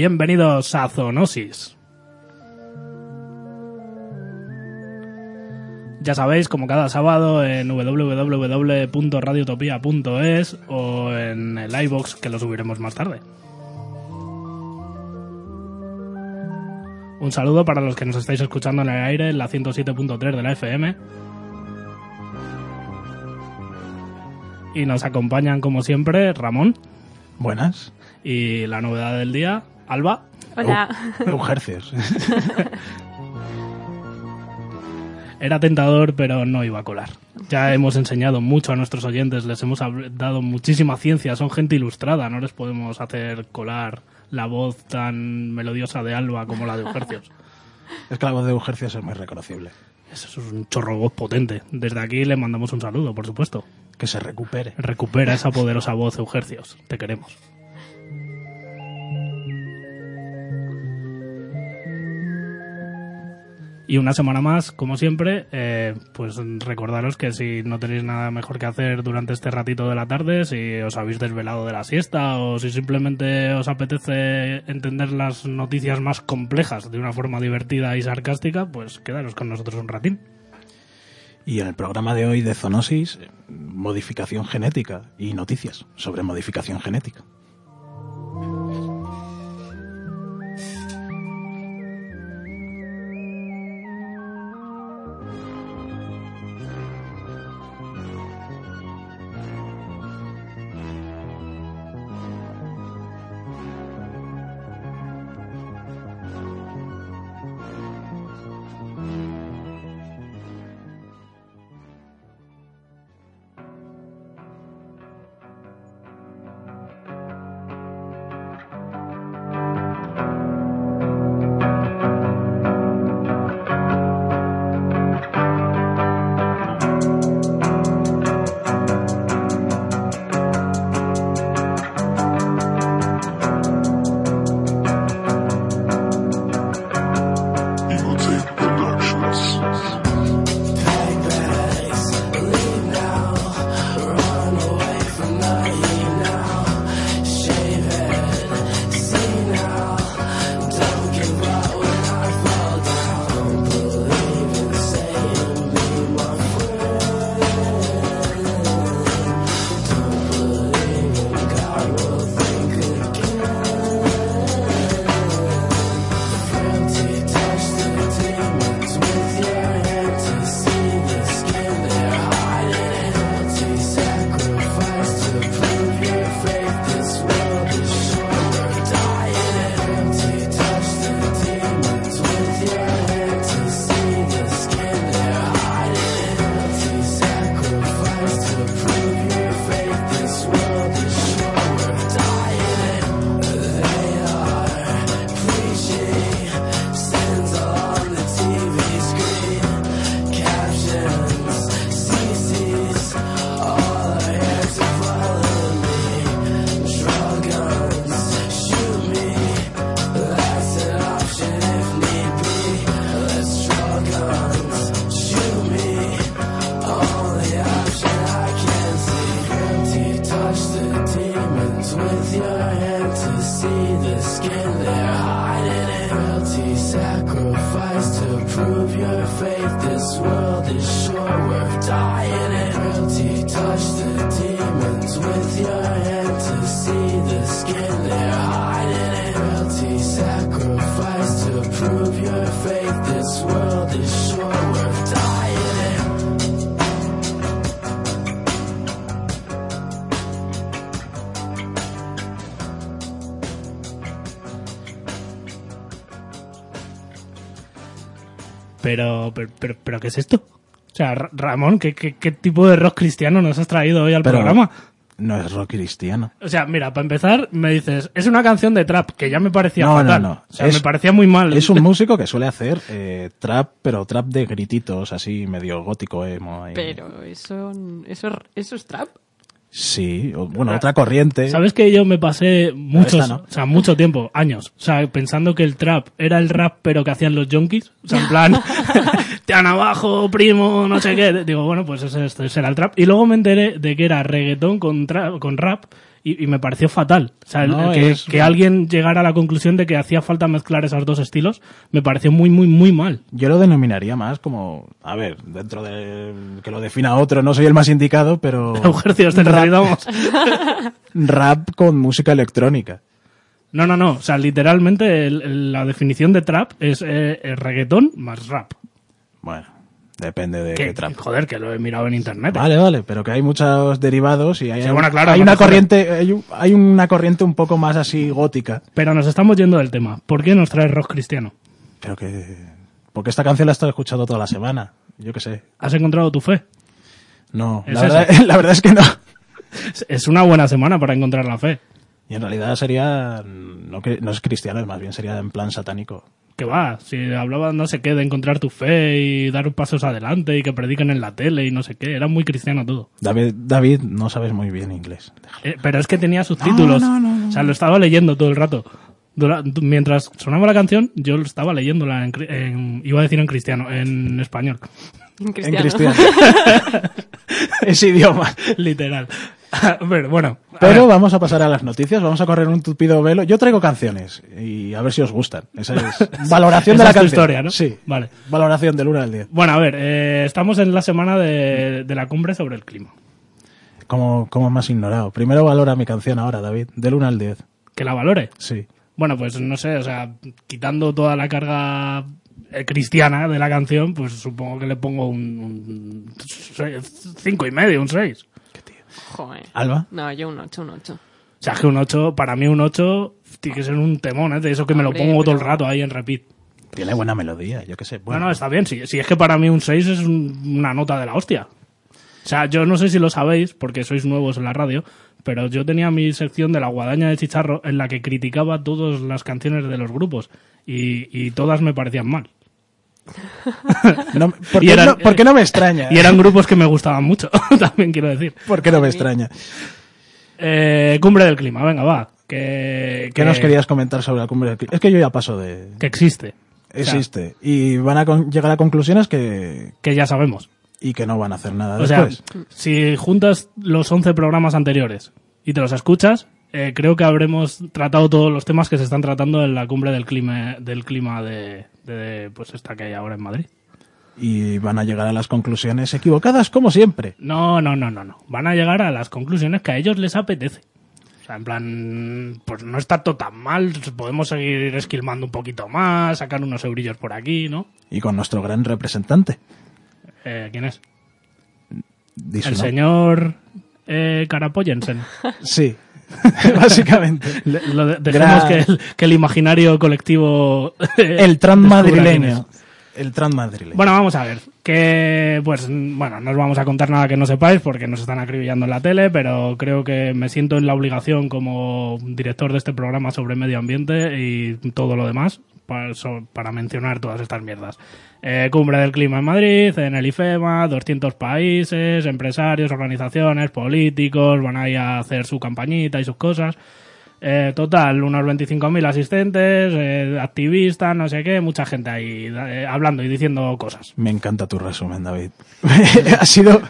Bienvenidos a Zoonosis. Ya sabéis, como cada sábado en www.radiotopia.es o en el iBox que lo subiremos más tarde. Un saludo para los que nos estáis escuchando en el aire en la 107.3 de la FM. Y nos acompañan, como siempre, Ramón Buenas. y la novedad del día, Alba. Hola. Eugercios. Era tentador, pero no iba a colar. Ya hemos enseñado mucho a nuestros oyentes, les hemos dado muchísima ciencia, son gente ilustrada, no les podemos hacer colar la voz tan melodiosa de Alba como la de Eugercios. es que la voz de Eugercios es muy reconocible. Eso es un chorro voz potente. Desde aquí le mandamos un saludo, por supuesto. Que se recupere. Recupera esa poderosa voz, Eugercios. Te queremos. Y una semana más, como siempre, eh, pues recordaros que si no tenéis nada mejor que hacer durante este ratito de la tarde, si os habéis desvelado de la siesta o si simplemente os apetece entender las noticias más complejas de una forma divertida y sarcástica, pues quedaros con nosotros un ratín. Y en el programa de hoy de Zoonosis, modificación genética y noticias sobre modificación genética. Pero, pero, pero, pero ¿qué es esto? O sea, Ra- Ramón, ¿qué, qué, qué tipo de rock cristiano nos has traído hoy al Pero programa? no es rock cristiano. O sea, mira, para empezar, me dices, es una canción de trap, que ya me parecía No, no, fatal. no. O sea, Es- me parecía muy mal. Es un músico que suele hacer eh, trap, pero trap de grititos, así medio gótico, emo. Pero eso, eso, eso es trap. Sí, o- bueno, otra corriente. ¿Sabes que yo me pasé muchos, no. o sea, mucho tiempo, años, o sea, pensando que el trap era el rap pero que hacían los junkies? O sea, en plan, te han abajo, primo, no sé qué. Digo, bueno, pues ese, este será el trap. Y luego me enteré de que era reggaetón con, tra- con rap y, y me pareció fatal. O sea, el- que, es- que alguien llegara a la conclusión de que hacía falta mezclar esos dos estilos, me pareció muy, muy, muy mal. Yo lo denominaría más como, a ver, dentro de que lo defina otro, no soy el más indicado, pero Ejercicios te necesitamos. rap con música electrónica. No, no, no. O sea, literalmente el- el- la definición de trap es eh, el reggaetón más rap. Bueno, depende de qué trap. joder, que lo he mirado en internet. Vale, vale, pero que hay muchos derivados y hay, Sí, bueno, claro, hay una corriente, hay, un- hay una corriente un poco más así gótica. Pero nos estamos yendo del tema. ¿Por qué nos trae rock cristiano? Pero que, porque esta canción la he estado escuchando toda la semana. Yo qué sé. ¿Has encontrado tu fe? No, ¿Es la verdad, eso? la verdad es que no. Es- Es una buena semana para encontrar la fe. Y en realidad sería, no, que- no es cristiano, más bien sería en plan satánico. Que va, si hablaba no sé qué de encontrar tu fe y dar pasos adelante y que predican en la tele y no sé qué, era muy cristiano todo. David, David, no sabes muy bien inglés. Eh, pero es que tenía subtítulos. No, no, no, no. O sea, lo estaba leyendo todo el rato. Dura- mientras sonaba la canción, yo lo estaba leyéndola en, en- iba a decir en cristiano, en español. En En cristiano. cristiano. Ese idioma. Literal. Ver, bueno. Pero vamos a pasar a las noticias, vamos a correr un tupido velo. Yo traigo canciones y a ver si os gustan. Esa es valoración esa de la es canción. historia, ¿no? Sí. Vale. Valoración del 1 al 10. Bueno, a ver, eh, estamos en la semana de, de la cumbre sobre el clima. ¿Cómo, cómo me has ignorado? Primero valora mi canción ahora, David. Del 1 al 10. Que la valore. Sí. Bueno, pues no sé, o sea, quitando toda la carga eh, cristiana de la canción, pues supongo que le pongo un, un cinco y medio, un 6. Joder. Alba. No, yo un 8, un 8. O sea, es que un 8, para mí un 8 tiene que ser un temón, ¿eh? De eso que me lo pongo todo el rato ahí en repeat. Tiene buena melodía, yo qué sé. Bueno, No, no, está bien. Si, si es que para mí un 6 es un- una nota de la hostia. O sea, yo no sé si lo sabéis, porque sois nuevos en la radio, pero yo tenía mi sección de la guadaña de Chicharro en la que criticaba todas las canciones de los grupos y, y todas me parecían mal. No, ¿por, qué eran- no, por qué no me extraña? Y eran grupos que me gustaban mucho, también quiero decir. ¿Por qué no me extraña? Eh, cumbre del clima, venga, va. Que, ¿Qué que- nos querías comentar sobre la cumbre del clima? Es que yo ya paso de... Que existe. Existe. Y van a con- llegar a conclusiones que... Que ya sabemos. Y que no van a hacer nada O sea, después. si juntas los 11 programas anteriores y te los escuchas, eh, creo que habremos tratado todos los temas que se están tratando en la cumbre del clima, del clima de, de, pues esta que hay ahora en Madrid. y van a llegar a las conclusiones equivocadas, como siempre. No, no, no, no, no. Van a llegar a las conclusiones que a ellos les apetece. O sea, en plan, pues no está todo tan mal, podemos seguir esquilmando un poquito más, sacar unos eurillos por aquí, ¿no? Y con nuestro gran representante. Eh, ¿Quién es? Su El señor eh, Carapollensen. Sí, básicamente. Le- lo de- dejemos Gran- que el, que el imaginario colectivo. El tran descubra quién madrileño. El tran madrileño. Bueno, vamos a ver. Que, pues, bueno, no os vamos a contar nada que no sepáis porque nos están acribillando en la tele, pero creo que me siento en la obligación como director de este programa sobre medio ambiente y todo lo demás para, mencionar todas estas mierdas. Eh, Cumbre del Clima en Madrid, en el IFEMA, 200 países, empresarios, organizaciones, políticos, van ahí a hacer su campañita y sus cosas. Eh, total, unos 25.000 asistentes, eh, activistas, no sé qué, mucha gente ahí eh, hablando y diciendo cosas. Me encanta tu resumen, David. ha sido...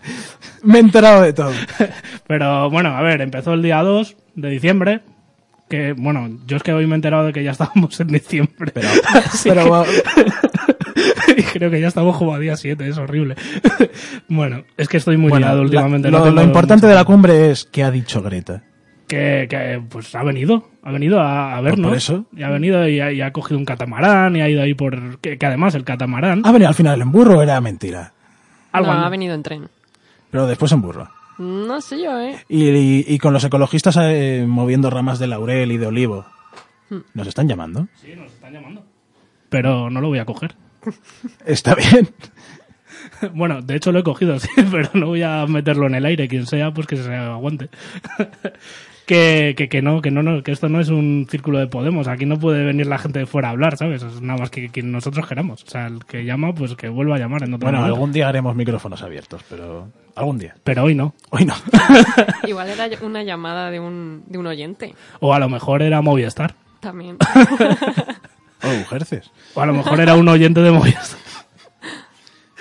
Me he enterado de todo. Pero bueno, a ver, empezó el día 2 de diciembre, que bueno, yo es que hoy me he enterado de que ya estábamos en diciembre. Pero, pero que- y creo que ya estamos como a día 7, es horrible. bueno, es que estoy muy bueno, liado la- últimamente. lo, no lo tengo importante de la cumbre es qué ha dicho Greta. que, que, pues ha venido, ha venido a, a vernos. por eso. Y ha venido y ha, y ha cogido un catamarán y ha ido ahí por... Que, que además el catamarán... ¿Ha venido al final en burro o era mentira? algo no, ha venido en tren. Pero después en burro. No sé yo, ¿eh? Y, y- y con los ecologistas eh, moviendo ramas de laurel y de olivo. ¿Nos están llamando? Sí, nos están llamando. Pero no lo voy a coger. Está bien. Bueno, de hecho lo he cogido, sí, pero no voy a meterlo en el aire, quien sea, pues que se aguante. Que, que, que no, que no, no, que esto no es un círculo de Podemos, aquí no puede venir la gente de fuera a hablar, ¿sabes? Es nada más que quien nosotros queramos. O sea, el que llama, pues que vuelva a llamar en otro Bueno, momento. algún día haremos micrófonos abiertos, pero algún día. Pero hoy no. Hoy no. Igual era una llamada de un, de un oyente. O a lo mejor era Movistar. También. Ujerces. O a lo mejor era un oyente de Movistar.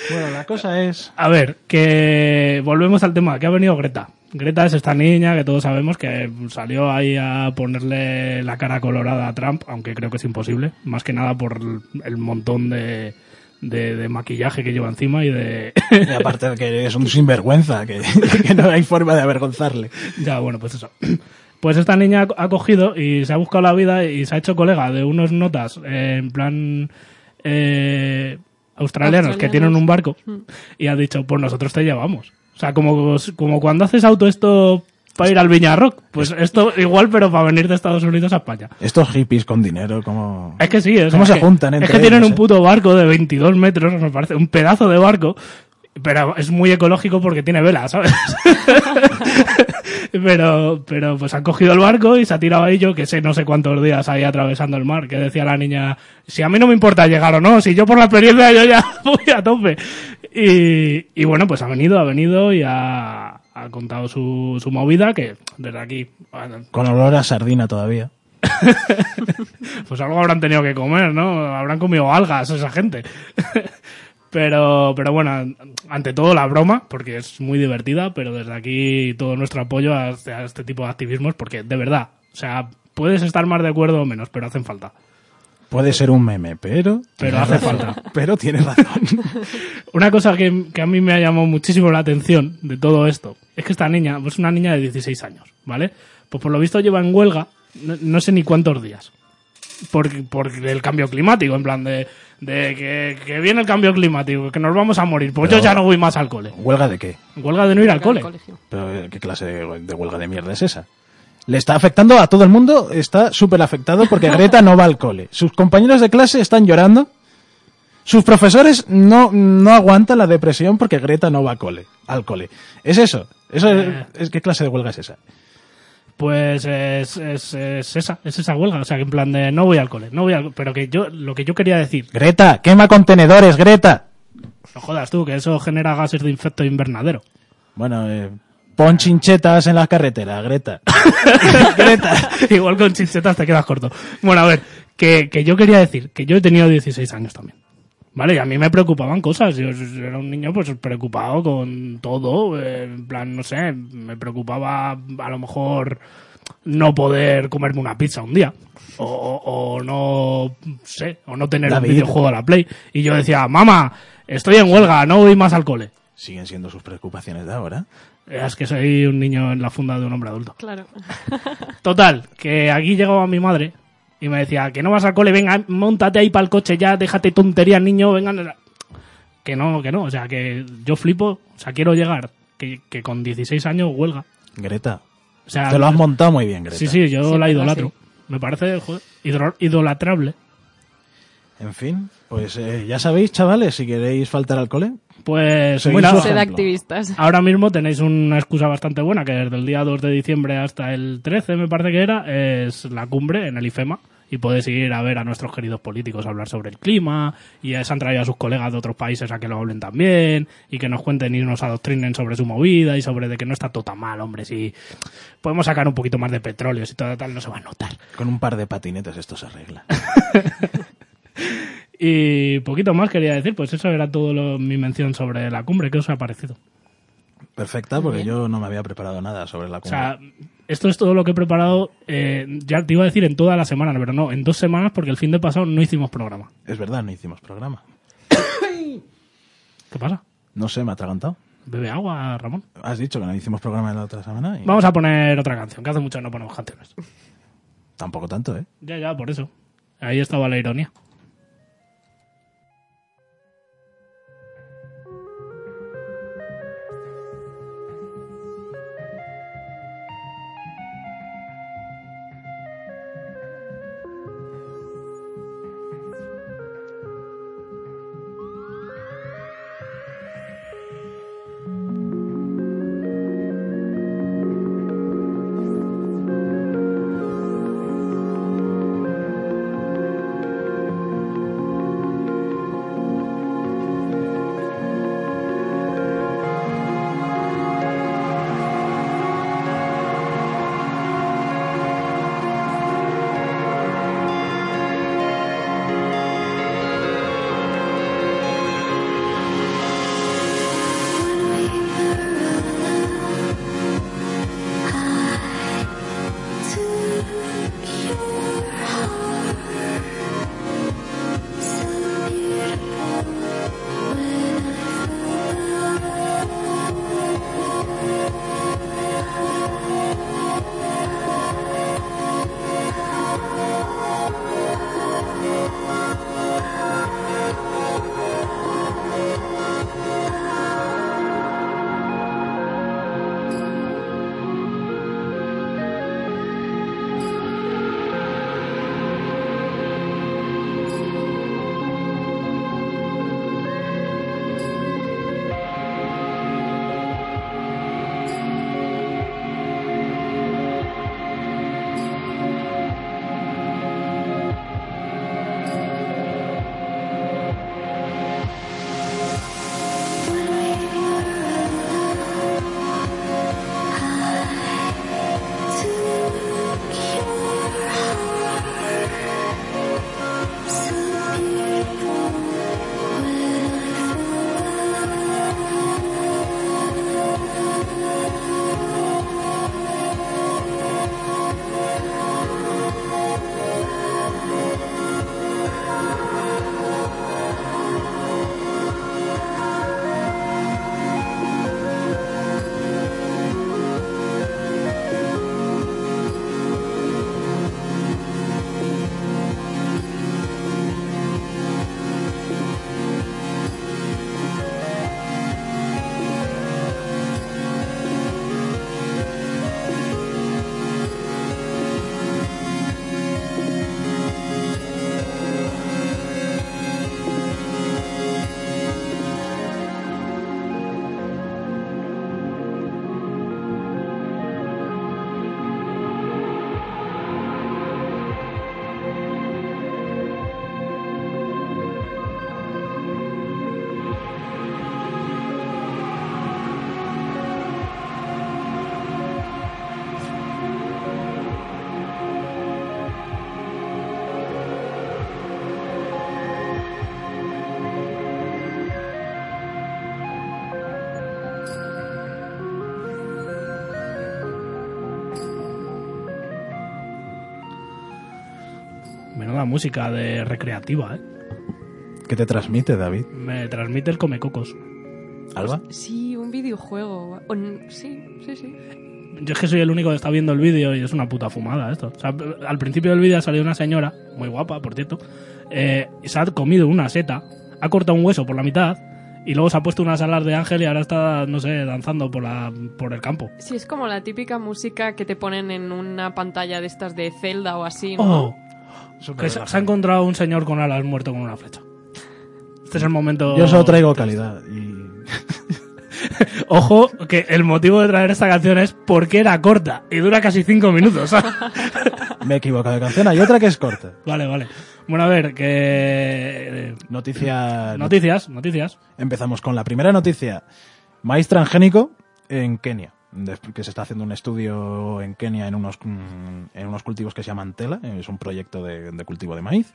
Bueno, la cosa es... A ver, que volvemos al tema, que ha venido Greta. Greta es esta niña que todos sabemos que salió ahí a ponerle la cara colorada a Trump, aunque creo que es imposible, más que nada por el- montón de, de, de maquillaje que lleva encima y de... Y aparte de que es un sinvergüenza, que, que no hay forma de avergonzarle. ya, bueno, pues eso. Pues esta niña ha cogido y se ha buscado la vida y se ha hecho colega de unos notas eh, en plan eh, australianos, que tienen un barco y ha dicho, pues nosotros te llevamos. O sea, como, como cuando haces auto esto para ir al Viña Rock, pues esto igual, pero para venir de Estados Unidos a España. Estos hippies con dinero, como... Es que sí, sea, ¿Cómo es se que- juntan Es entre que tienen un eh? puto barco de 22 metros, me parece, un pedazo de barco, pero es muy ecológico porque tiene vela, ¿sabes? pero, pero pues han cogido el barco y se ha tirado ahí yo que sé no sé cuántos días ahí atravesando el mar, que decía la niña, si a mí no me importa llegar o no, si yo por la experiencia yo ya voy a tope. Y, y bueno, pues ha venido, ha venido y ha, ha contado su, su movida, que desde aquí, bueno, Con olor a sardina todavía. pues algo habrán tenido que comer, ¿no? Habrán comido algas esa gente. Pero, pero bueno, ante todo la broma, porque es muy divertida, pero desde aquí todo nuestro apoyo a, este- a este tipo de activismos, porque de verdad, o sea, puedes estar más de acuerdo o menos, pero hacen falta. Puede ser un meme, pero... Pero hace falta. Pero tienes razón. Una cosa que, que a mí me ha llamado muchísimo la atención de todo esto es que esta niña, pues una niña de 16 años, ¿vale? Pues por lo visto lleva en huelga no, no sé ni cuántos días. Por, por el cambio climático, en plan de, de que, que viene el cambio climático, que nos vamos a morir. Pues Pero- yo ya no voy más al cole. ¿Huelga de qué? Huelga de no ir al cole. colegio. Pero eh, ¿qué clase de, de huelga de mierda es esa? Le está afectando a todo el mundo, está súper afectado porque Greta no va al cole. Sus compañeros de clase están llorando. Sus profesores no, no aguantan la depresión porque Greta no va al cole. Al cole. ¿Es eso? eso es, Eh. es- ¿Qué clase de huelga es esa? Pues es, es, es esa, es esa huelga. O sea, que en plan de no voy al cole, no voy al Pero que yo, lo que yo quería decir, Greta, quema contenedores, Greta. no jodas tú, que eso genera gases de efecto invernadero. Bueno, eh, pon chinchetas en las carreteras, Greta. Greta. Igual con chinchetas te quedas corto. Bueno, a ver, que, que yo quería decir que yo he tenido 16 años también. ¿Vale? Y a mí me preocupaban cosas. Yo era un niño pues preocupado con todo. eh, en plan, no sé, me preocupaba a lo mejor no poder comerme una pizza un día. O, o- o no sé, o no tener David. un videojuego a la Play. Y yo decía, mamá, estoy en huelga, no voy más al cole. Siguen siendo sus preocupaciones de ahora. Es que soy un niño en la funda de un hombre adulto. Claro. Total, que aquí llegaba mi madre y me decía, que no vas al cole, venga, montate ahí para el coche ya, déjate tonterías, niño, venga. Que no, que no, o sea, que yo flipo, o sea, quiero llegar, que, que con 16 años huelga. Greta, O sea, te lo has montado muy bien, Greta. sí, sí, yo Sí, la idolatro. sí. Me parece joder, idolatrable. En fin, pues eh, ya sabéis, chavales, si queréis faltar al cole, Pues Sed ejemplo. activistas. Ahora mismo tenéis una excusa bastante buena, que desde el día 2 de diciembre hasta el 13, me parece que era, es la cumbre en el IFEMA. Y podéis ir a ver a nuestros queridos políticos hablar sobre el clima. Y se han traído a sus colegas de otros países a que lo hablen también. Y que nos cuenten y nos adoctrinen sobre su movida y sobre de que no está todo tan mal, hombre. Si podemos sacar un poquito más de petróleo, si todo tal, no se va a notar. con un par de patinetes esto se arregla. Y poquito más quería decir, pues eso era todo lo- mi mención sobre la cumbre. ¿Qué os ha parecido? Perfecta, porque yo no me había preparado nada sobre la O cumbre. sea, esto es todo lo que he preparado, eh, ya te iba a decir en toda la semana, pero no, en dos semanas porque el fin de pasado no hicimos programa. es verdad, no hicimos programa. ¿Qué pasa? No sé, me ha atragantado. Bebe agua, Ramón. Has dicho que no hicimos programa en la otra semana y Vamos a poner otra canción, que hace mucho que no ponemos canciones. tampoco tanto, ¿eh? Ya, ya, por eso. Ahí estaba la ironía. Música de recreativa, ¿eh? ¿Qué te transmite, David? Me transmite el comecocos. ¿Alba? Sí, un videojuego. Sí, sí, sí. Yo es que soy el único que está viendo el vídeo y es una puta fumada esto. O sea, al principio del vídeo ha salido una señora, muy guapa, por cierto, eh, se ha comido una seta, ha cortado un hueso por la mitad y luego se ha puesto unas alas de ángel y ahora está, no sé, danzando por, la, por el campo. Sí, es como la típica música que te ponen en una pantalla de estas de Zelda o así, ¿no? ¡Oh! Que se, se ha encontrado un señor con alas muerto con una flecha. Este es el momento. Yo solo traigo calidad. Y... Ojo, que el motivo de traer esta canción es porque era corta y dura casi cinco minutos. Me he equivocado de canción. Hay otra que es corta. vale, vale. Bueno, a ver, que. Noticia. Noticias, noticias. Empezamos con la primera noticia. Maíz transgénico en Kenia. Que se está haciendo un estudio en Kenia en unos, mm, en unos cultivos que se llaman Tela. Es un proyecto de, cultivo de maíz.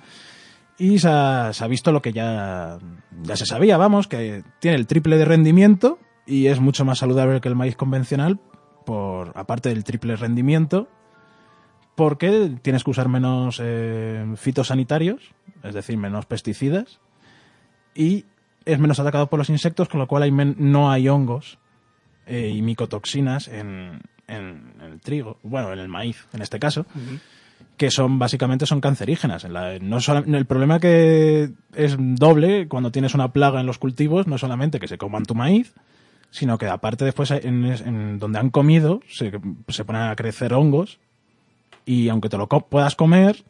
Y se ha, se ha visto lo que ya, ya se sabía, vamos, que tiene el triple de rendimiento y es mucho más saludable que el maíz convencional, por aparte del triple rendimiento, porque tienes que usar menos eh, fitosanitarios, es decir, menos pesticidas, y es menos atacado por los insectos, con lo cual hay men- no hay hongos eh, y micotoxinas en, en el trigo, bueno, en el maíz, en este caso, que son básicamente son cancerígenas. En la- no el problema que es doble cuando tienes una plaga en los cultivos, no solamente que se coman tu maíz, sino que aparte después en, en donde han comido se, se ponen a crecer hongos y aunque te lo co- puedas comer,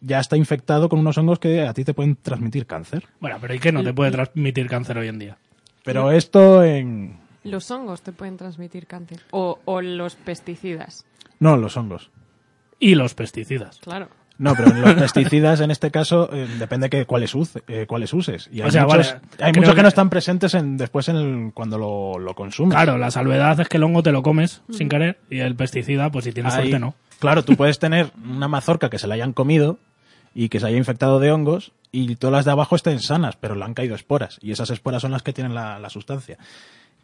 ya está infectado con unos hongos que a ti te pueden transmitir cáncer. Bueno, pero ¿y qué no te puede transmitir cáncer hoy en día? Pero esto en... Los hongos te pueden transmitir cáncer. O, o los pesticidas. No, los hongos. Y los pesticidas. Claro. No, pero los pesticidas en este caso eh, depende que cuáles, use- eh, cuáles uses. Y hay O sea, muchos, vale, hay muchos que, que- no están presentes en, después en el- cuando lo, lo consumes. Claro, la salvedad es que el hongo te lo comes sin querer y el pesticida, pues si tienes Ahí- suerte, no. Claro, tú puedes tener una mazorca que se la hayan comido y que se haya infectado de hongos y todas las de abajo estén sanas, pero le han caído esporas. Y esas esporas son las que tienen la, la sustancia,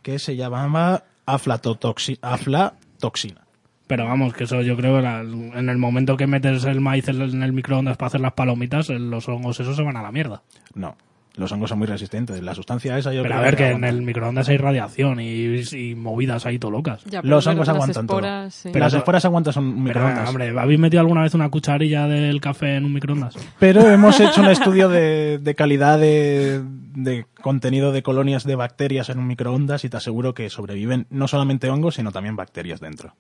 que se llamaba aflatotoxi- aflatoxina. Pero vamos, que eso yo creo en el momento que metes el maíz en el, microondas para hacer las palomitas, los hongos esos se van a la mierda. No, los hongos son muy resistentes. La sustancia esa yo Pero a creo ver, que en el microondas hay radiación y, y movidas ahí todo locas. Ya, Los hongos aguantan todo. sí. Pero las esporas aguantan son Pero, microondas. hombre, ¿habéis metido alguna vez una cucharilla del café en un microondas? Pero hemos hecho un estudio de, de calidad de, de contenido de colonias de bacterias en un microondas y te aseguro que sobreviven no solamente hongos, sino también bacterias dentro.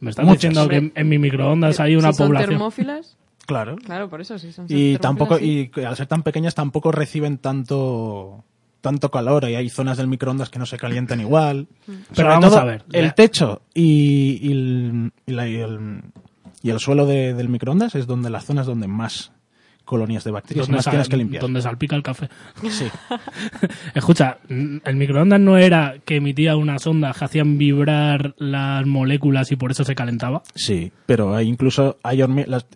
Me estás Muchas. diciendo que en, en mi microondas hay una si son población. termófilas, Claro. claro, por eso sí son Y tampoco, sí. y al ser tan pequeñas tampoco reciben tanto tanto calor y hay zonas del microondas que no se calientan igual. Pero Sobre vamos todo, a ver, El ya. techo y, y el, y la- y el- y el suelo de- del microondas es donde las zonas donde más colonias de bacterias más sal- tienes que limpiar. donde salpica el café. Sí. Escucha, el microondas no era que emitía unas ondas que hacían vibrar las moléculas y por eso se calentaba. Sí, pero hay incluso hay hormigas.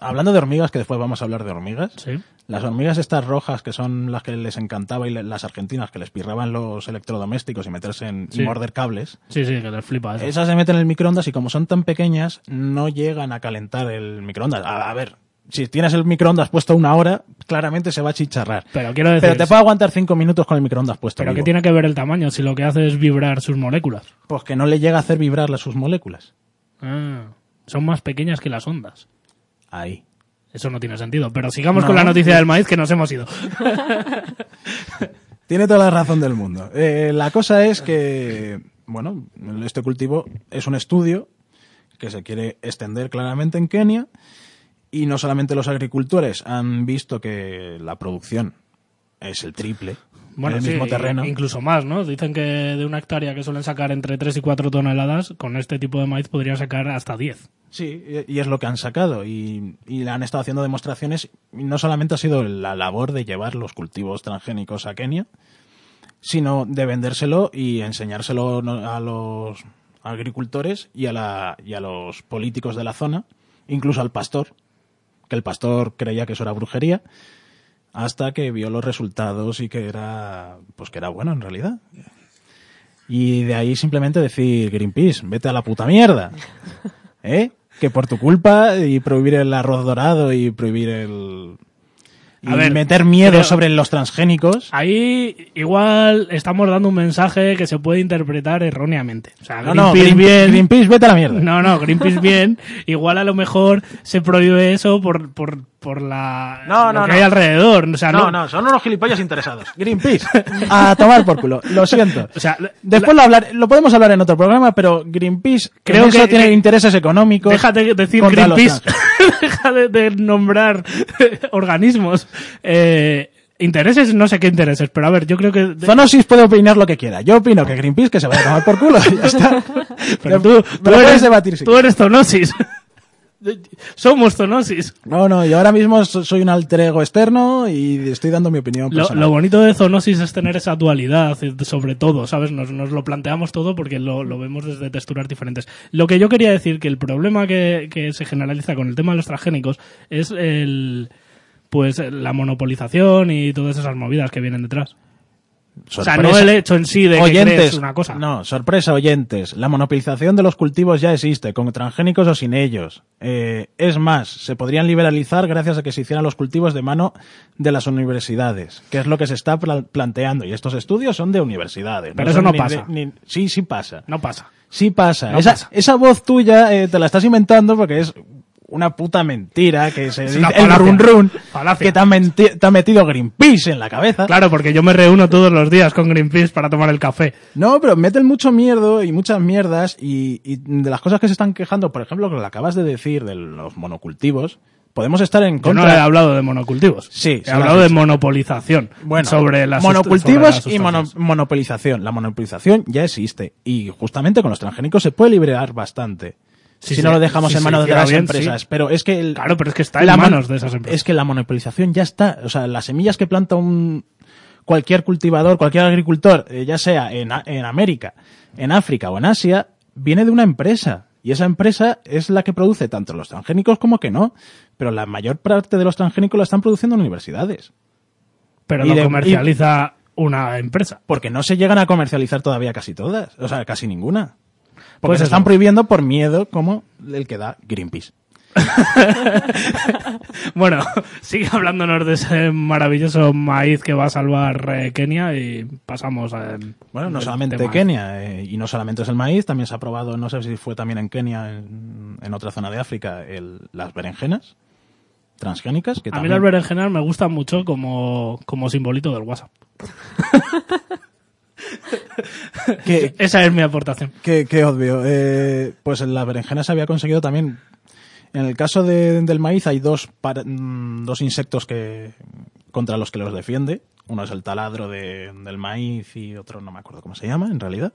Hablando de hormigas, que después vamos a hablar de hormigas. Sí. Las hormigas estas rojas, que son las que les encantaba, y le- las argentinas, que les pirraban los electrodomésticos y meterse en, Sí. y morder cables. Sí, sí, que les flipa eso. Esas se meten en el microondas y como son tan pequeñas, no llegan a calentar el microondas. A, a ver, si tienes el microondas puesto una hora, claramente se va a chicharrar. Pero quiero decir, Pero te puede aguantar cinco minutos con el microondas puesto. ¿pero qué tiene que ver el tamaño si lo que hace es vibrar sus moléculas? Pues que no le llega a hacer vibrar sus moléculas. Ah, son más pequeñas que las ondas. Ahí. Eso no tiene sentido. Pero sigamos No. con la noticia del maíz que nos hemos ido. Tiene toda la razón del mundo. Eh, la cosa es que, bueno, este cultivo es un estudio que se quiere extender claramente en Kenia y no solamente los agricultores han visto que la producción es el triple Bueno, en el sí, mismo terreno. incluso más, ¿no? Dicen que de una hectárea que suelen sacar entre 3 y 4 toneladas, con este tipo de maíz podrían sacar hasta 10. Sí, y es lo que han sacado y, y han estado haciendo demostraciones. Y no solamente ha sido la labor de llevar los cultivos transgénicos a Kenia, sino de vendérselo y enseñárselo a los agricultores y a, la, y a los políticos de la zona, incluso al pastor, que el pastor creía que eso era brujería, hasta que vio los resultados y que era, pues que era bueno en realidad. Y de ahí simplemente decir, Greenpeace, vete a la puta mierda. ¿Eh? que por tu culpa y prohibir el arroz dorado y prohibir el... Y A ver, meter miedo creo- sobre los transgénicos. Ahí igual estamos dando un mensaje que se puede interpretar erróneamente. O sea, No, no, Greenpeace Green- bien. Greenpeace, vete a la mierda. No, no, Greenpeace bien. Igual a lo mejor se prohíbe eso por, por, por la No, lo no, que no. hay alrededor. O sea, no, No, no, son unos gilipollas interesados. Greenpeace. A tomar por culo. Lo siento. O sea, Después lo, hablar, lo podemos hablar en otro programa, pero Greenpeace Creo que que- tiene que- intereses económicos. Déjate de decir Greenpeace. Deja de, de nombrar organismos. Eh, intereses, no sé qué intereses, pero a ver, yo creo que. Zonosis puede opinar lo que quiera. Yo opino que Greenpeace que se vaya a tomar por culo. Ya está. pero tú, tú puedes eres, debatir si tú eres. Somos zoonosis. No, no, yo ahora mismo so- soy un alter ego externo y estoy dando mi opinión Lo, bonito de zoonosis es tener esa dualidad, eh, sobre todo, ¿sabes? Nos, nos lo planteamos todo porque lo, lo vemos desde texturas diferentes. Lo que yo quería decir, que el problema que, que se generaliza con el tema de los transgénicos es el pues la monopolización y todas esas movidas que vienen detrás. O sea, no el hecho en sí de que crees una cosa. No, sorpresa, oyentes. La monopolización de los cultivos ya existe, con transgénicos o sin ellos. Eh, es más, se podrían liberalizar gracias a que se hicieran los cultivos de mano de las universidades, que es lo que se está pla- planteando. Y estos estudios son de universidades. Pero eso no ni pasa. ni- sí, sí pasa. No pasa. Sí pasa. No esa, pasa. esa voz tuya eh, te la estás inventando porque es una puta mentira que se Es dice el run run que te ha, menti- te ha metido Greenpeace en la cabeza. Claro, porque yo me reúno todos los días con Greenpeace para tomar el café. No, pero meten mucho mierdo y muchas mierdas y, y de las cosas que se están quejando, por ejemplo, lo que acabas de decir de los monocultivos, podemos estar en Yo contra. no he hablado de monocultivos. Sí, He hablado de monopolización. Bueno, sobre las monocultivos sobre las y mono- monopolización. La monopolización ya existe y justamente con los transgénicos se puede liberar bastante. Si sí, no lo dejamos en manos de las bien, empresas. Pero es que el- Claro, pero es que está en la manos de esas empresas. Es que la monopolización ya está. O sea, las semillas que planta un cualquier cultivador, cualquier agricultor, eh, ya sea en, en América, en África o en Asia, viene de una empresa. Y esa empresa es la que produce tanto los transgénicos como que no. Pero la mayor parte de los transgénicos la están produciendo en universidades. pero y lo de- comercializa una empresa. Porque no se llegan a comercializar todavía casi todas. O sea, casi ninguna. Porque Pues se están prohibiendo por miedo como el que da Greenpeace. Bueno, sigue hablándonos de ese maravilloso maíz que va a salvar eh, Kenia y pasamos a... Bueno, no solamente tema. Kenia, eh, y no solamente es el maíz, también se ha probado, no sé si fue también en Kenia, en, en otra zona de África, el- las berenjenas transgénicas. Que A mí también- las berenjenas me gustan mucho como, como simbolito del WhatsApp. Esa es mi aportación. que obvio. Eh, pues en las berenjenas se había conseguido también. En el caso de- del maíz hay dos, par- mm, dos insectos que contra los que los defiende. Uno es el taladro de- del maíz y otro no me acuerdo cómo se llama en realidad.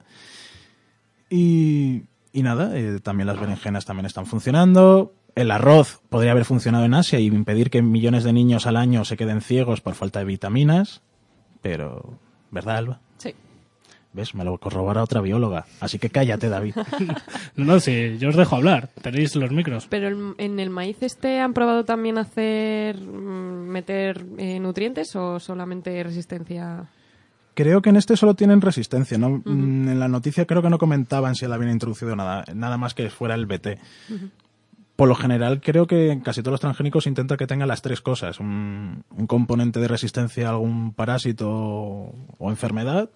Y, y nada, eh, también las berenjenas también están funcionando. El arroz podría haber funcionado en Asia y impedir que millones de niños al año se queden ciegos por falta de vitaminas. Pero, ¿verdad, Alba? ¿Ves? Me lo corrobora otra bióloga. Así que cállate, David. No, no, sí, yo os dejo hablar. Tenéis los micros. Pero el- en el maíz este han probado también hacer mm, meter eh, nutrientes o solamente resistencia. Creo que en este solo tienen resistencia. ¿no? Mm, En la noticia creo que no comentaban si la habían introducido nada, nada más que fuera el BT. Por lo general, creo que en casi todos los transgénicos intenta que tenga las tres cosas. Un, un componente de resistencia a algún parásito o enfermedad,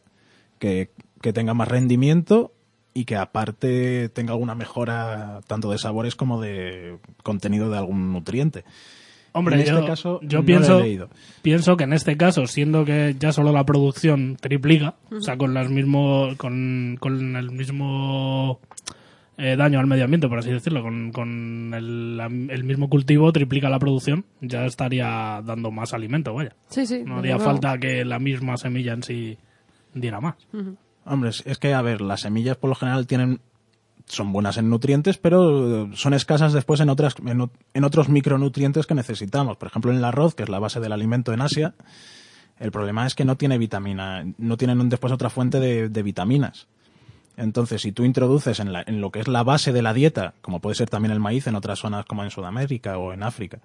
que, que tenga más rendimiento y que aparte tenga alguna mejora tanto de sabores como de contenido de algún nutriente. Hombre, En este yo, caso, yo no lo he pienso, leído. pienso que en este caso, siendo que ya solo la producción triplica, o sea, con, las mismo, con, con el mismo eh, daño al medio ambiente, por así decirlo, con, con el, la- el mismo cultivo triplica la producción, ya estaría dando más alimento, vaya. Sí, sí. No haría falta que la misma semilla en sí diera más. Hombre, es, es que, a ver, las semillas por lo general tienen son buenas en nutrientes, pero eh, son escasas después en, otras, en, otros micronutrientes que necesitamos. Por ejemplo, en el arroz, que es la base del alimento en Asia, el problema es que no tiene vitamina, no tienen después otra fuente de, de vitaminas. Entonces, si tú introduces en, la- en lo que es la base de la dieta, como puede ser también el maíz en otras zonas como en Sudamérica o en África,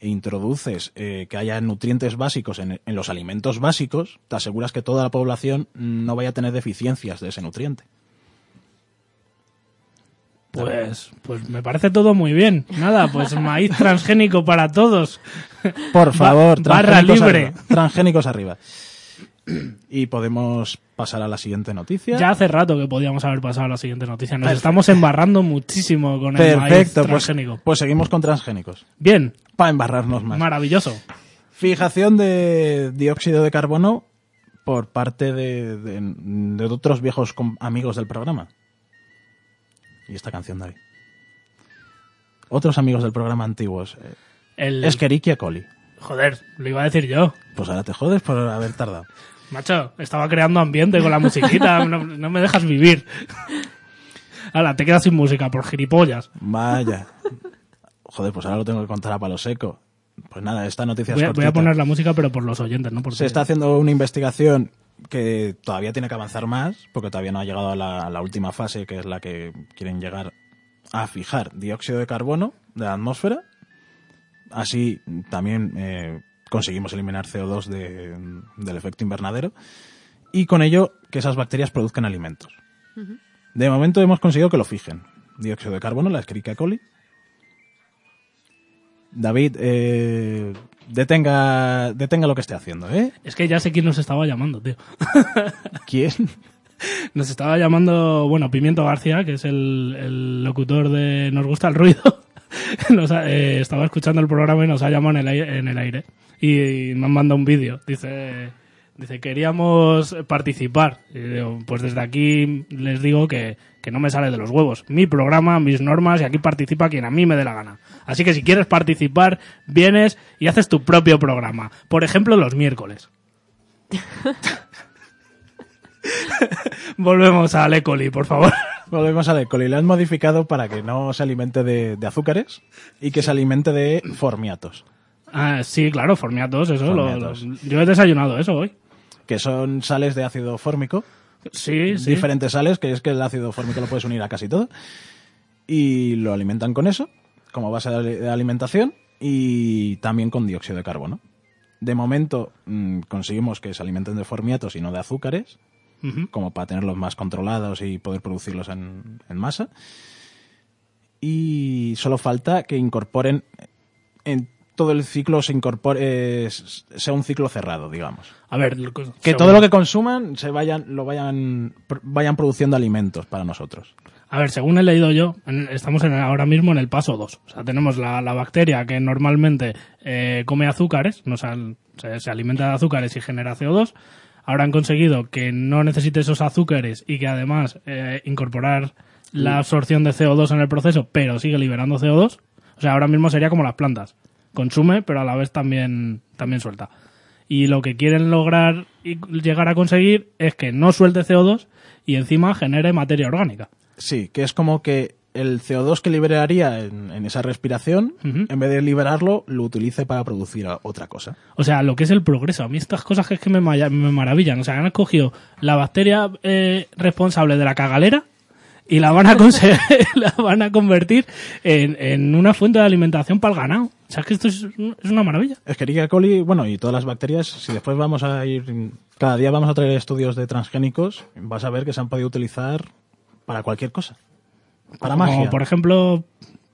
e introduces eh, que haya nutrientes básicos en, en los alimentos básicos, te aseguras que toda la población no vaya a tener deficiencias de ese nutriente. Pues, pues me parece todo muy bien. Nada, pues maíz transgénico para todos. Por favor, Ba- barra libre. arriba. Transgénicos arriba. Y podemos pasar a la siguiente noticia. Ya hace rato que podíamos haber pasado a la siguiente noticia. Nos estamos embarrando muchísimo con el Perfecto, pues, transgénico. pues seguimos con transgénicos. Bien, Para embarrarnos más. maravilloso. Fijación de dióxido de carbono por parte de, de- de otros viejos amigos del programa. Y esta canción, David. Otros amigos del programa antiguos. El... Escherichia coli. Joder, lo iba a decir yo. Pues ahora te jodes por haber tardado. Macho, estaba creando ambiente con la musiquita. no, no me dejas vivir. Ahora, te quedas sin música por gilipollas. Vaya. Joder, pues ahora lo tengo que contar a palo seco. Pues nada, esta noticia Voy es voy a poner la música, pero por los oyentes, ¿no? Porque Se está haciendo una investigación que todavía tiene que avanzar más, porque todavía no ha llegado a la, a la última fase, que es la que quieren llegar a fijar dióxido de carbono de la atmósfera. Así también eh, conseguimos eliminar CO2 de- del efecto invernadero. Y con ello que esas bacterias produzcan alimentos. De momento hemos conseguido que lo fijen. Dióxido de carbono, la Escherichia coli. David, eh, detenga, detenga lo que esté haciendo, ¿eh? Es que ya sé quién nos estaba llamando, tío. ¿Quién? Nos estaba llamando, bueno, Pimiento García, que es el, el locutor de Nos gusta el ruido. Eh, estaba escuchando el programa y nos ha llamado en el aire. Aire y, me han mandado un vídeo. Dice, dice, queríamos participar. Y digo, pues desde aquí les digo que, que no me sale de los huevos. Mi programa, mis normas y aquí participa quien a mí me dé la gana. Así que si quieres participar, vienes y haces tu propio programa. Por ejemplo, los miércoles. Volvemos al E. coli, por favor. Volvemos a la E. coli. Le han modificado para que no se alimente de, de azúcares y que se alimente de formiatos, Ah, sí, claro, formiatos, eso. lo- Formiatos. lo- yo he desayunado eso hoy. que son sales de ácido fórmico, Sí, sí. diferentes sales, que es que el ácido fórmico lo puedes unir a casi todo, y lo alimentan con eso, como base de alimentación, y también con dióxido de carbono. De momento mm, conseguimos que se alimenten de formiatos y no de azúcares, Como para tenerlos más controlados y poder producirlos en, en masa. Y solo falta que incorporen en todo el ciclo se incorpore eh, sea un ciclo cerrado, digamos. A ver, Que todo lo que consuman se vayan lo vayan vayan produciendo alimentos para nosotros. A ver, según he leído yo, estamos en- ahora mismo en el paso 2. O sea, tenemos la, la bacteria que normalmente eh, come azúcares, no, se, se alimenta de azúcares y genera CO2. Ahora han conseguido que no necesite esos azúcares y que además eh, incorporar la absorción de CO2 en el proceso, pero sigue liberando CO2. O sea, ahora mismo sería como las plantas. Consume, pero a la vez también, también suelta. Y lo que quieren lograr y llegar a conseguir es que no suelte CO2 y encima genere materia orgánica. Sí, que es como que el CO2 que liberaría en, en esa respiración, en vez de liberarlo, lo utilice para producir otra cosa. O sea, lo que es el progreso. A mí estas cosas que es que me, me maravillan. O sea, han escogido la bacteria eh, responsable de la cagalera y la van a la van a convertir en, en una fuente de alimentación para el ganado. O sea, es que esto es, es una maravilla. Escherichia coli, bueno, y todas las bacterias, si después vamos a ir, cada día vamos a traer estudios de transgénicos, vas a ver que se han podido utilizar para cualquier cosa. Para Como, magia. por ejemplo,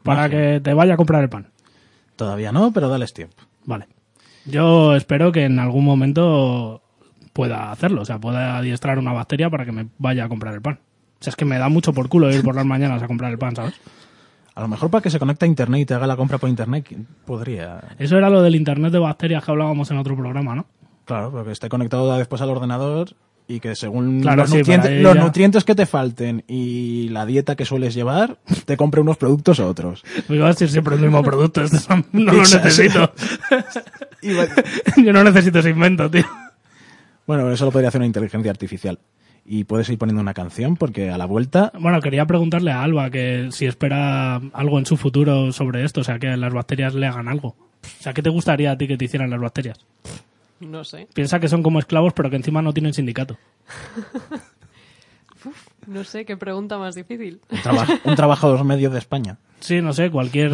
para Magia. que te vaya a comprar el pan. Todavía no, pero dales tiempo. Vale. Yo espero que en algún momento pueda hacerlo. O sea, pueda adiestrar una bacteria para que me vaya a comprar el pan. O sea, es que me da mucho por culo ir por las mañanas a comprar el pan, ¿sabes? A lo mejor para que se conecte a internet y te haga la compra por internet, podría. Eso era lo del internet de bacterias que hablábamos en otro programa, ¿no? Claro, pero que esté conectado después al ordenador y que según Claro, los, sí, nutrientes, los nutrientes que te falten y la dieta que sueles llevar, te compre unos productos o otros. Me iba a decir siempre el mismo producto. no lo necesito. Yo no necesito ese invento, tío. bueno, eso lo podría hacer una inteligencia artificial. Y puedes ir poniendo una canción porque a la vuelta Bueno, quería preguntarle a Alba que si espera algo en su futuro sobre esto, o sea, que las bacterias le hagan algo. O sea, ¿qué te gustaría a ti que te hicieran las bacterias? No sé. Piensa que son como esclavos, pero que encima no tienen sindicato. No sé qué pregunta más difícil. un, traba- un trabajador medio de España. Sí, no sé, cualquier...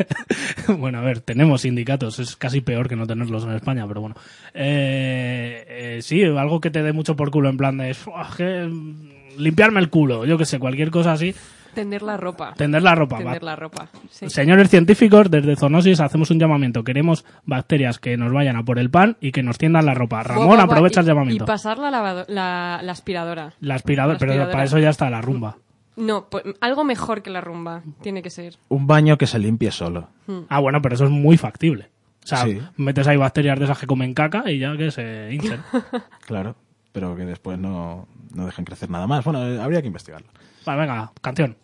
bueno, a ver, tenemos sindicatos, es casi peor que no tenerlos en España, pero bueno. Eh, eh, sí, algo que te dé mucho por culo, en plan de... "Fua, que, mm, limpiarme el culo, yo que sé, cualquier cosa así. Tender la ropa. Tender la ropa. Tender va. la ropa. Sí. Señores científicos, desde Zoonosis hacemos un llamamiento. Queremos bacterias que nos vayan a por el pan y que nos tiendan la ropa. Ramón, aprovecha el llamamiento. Y pasar la, lavado- la, la aspiradora. La aspiradora, La pero aspiradora. para eso ya está la rumba. No, pues, algo mejor que la rumba. Tiene que ser. Un baño que se limpie solo. Ah, bueno, pero eso es muy factible. O sea, Sí. metes ahí bacterias de esas que comen caca y ya que se hinchen. Claro, pero que después no, no dejen crecer nada más. Bueno, eh, habría que investigarlo. Vale, venga, canción.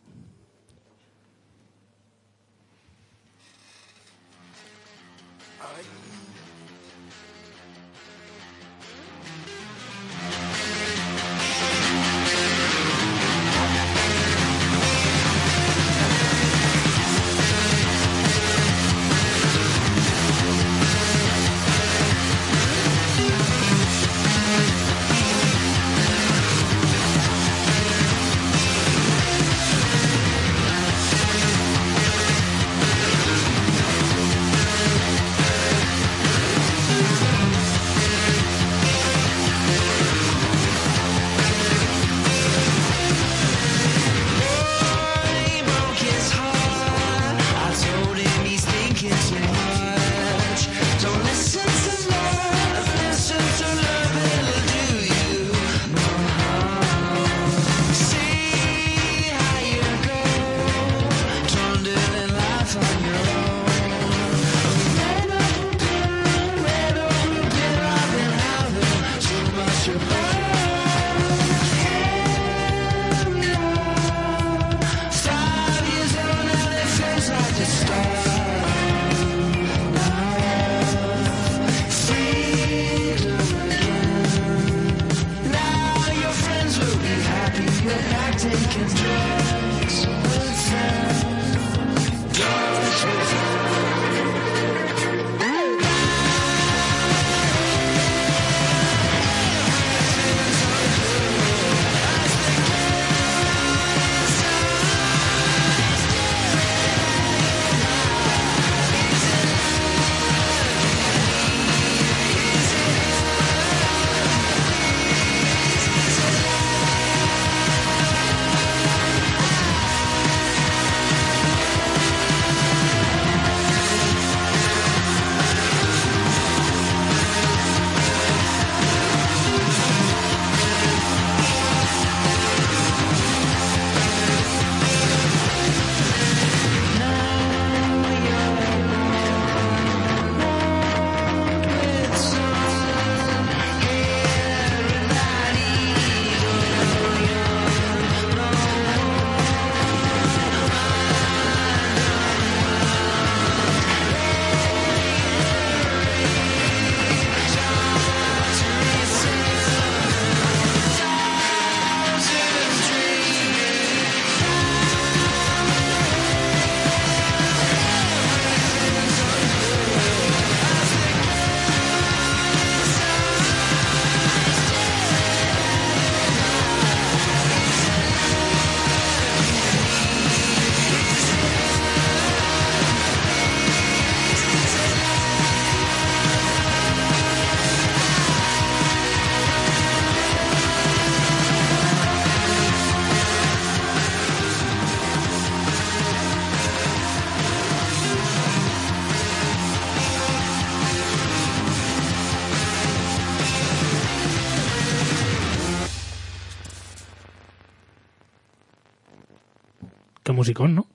Musicón, ¿no?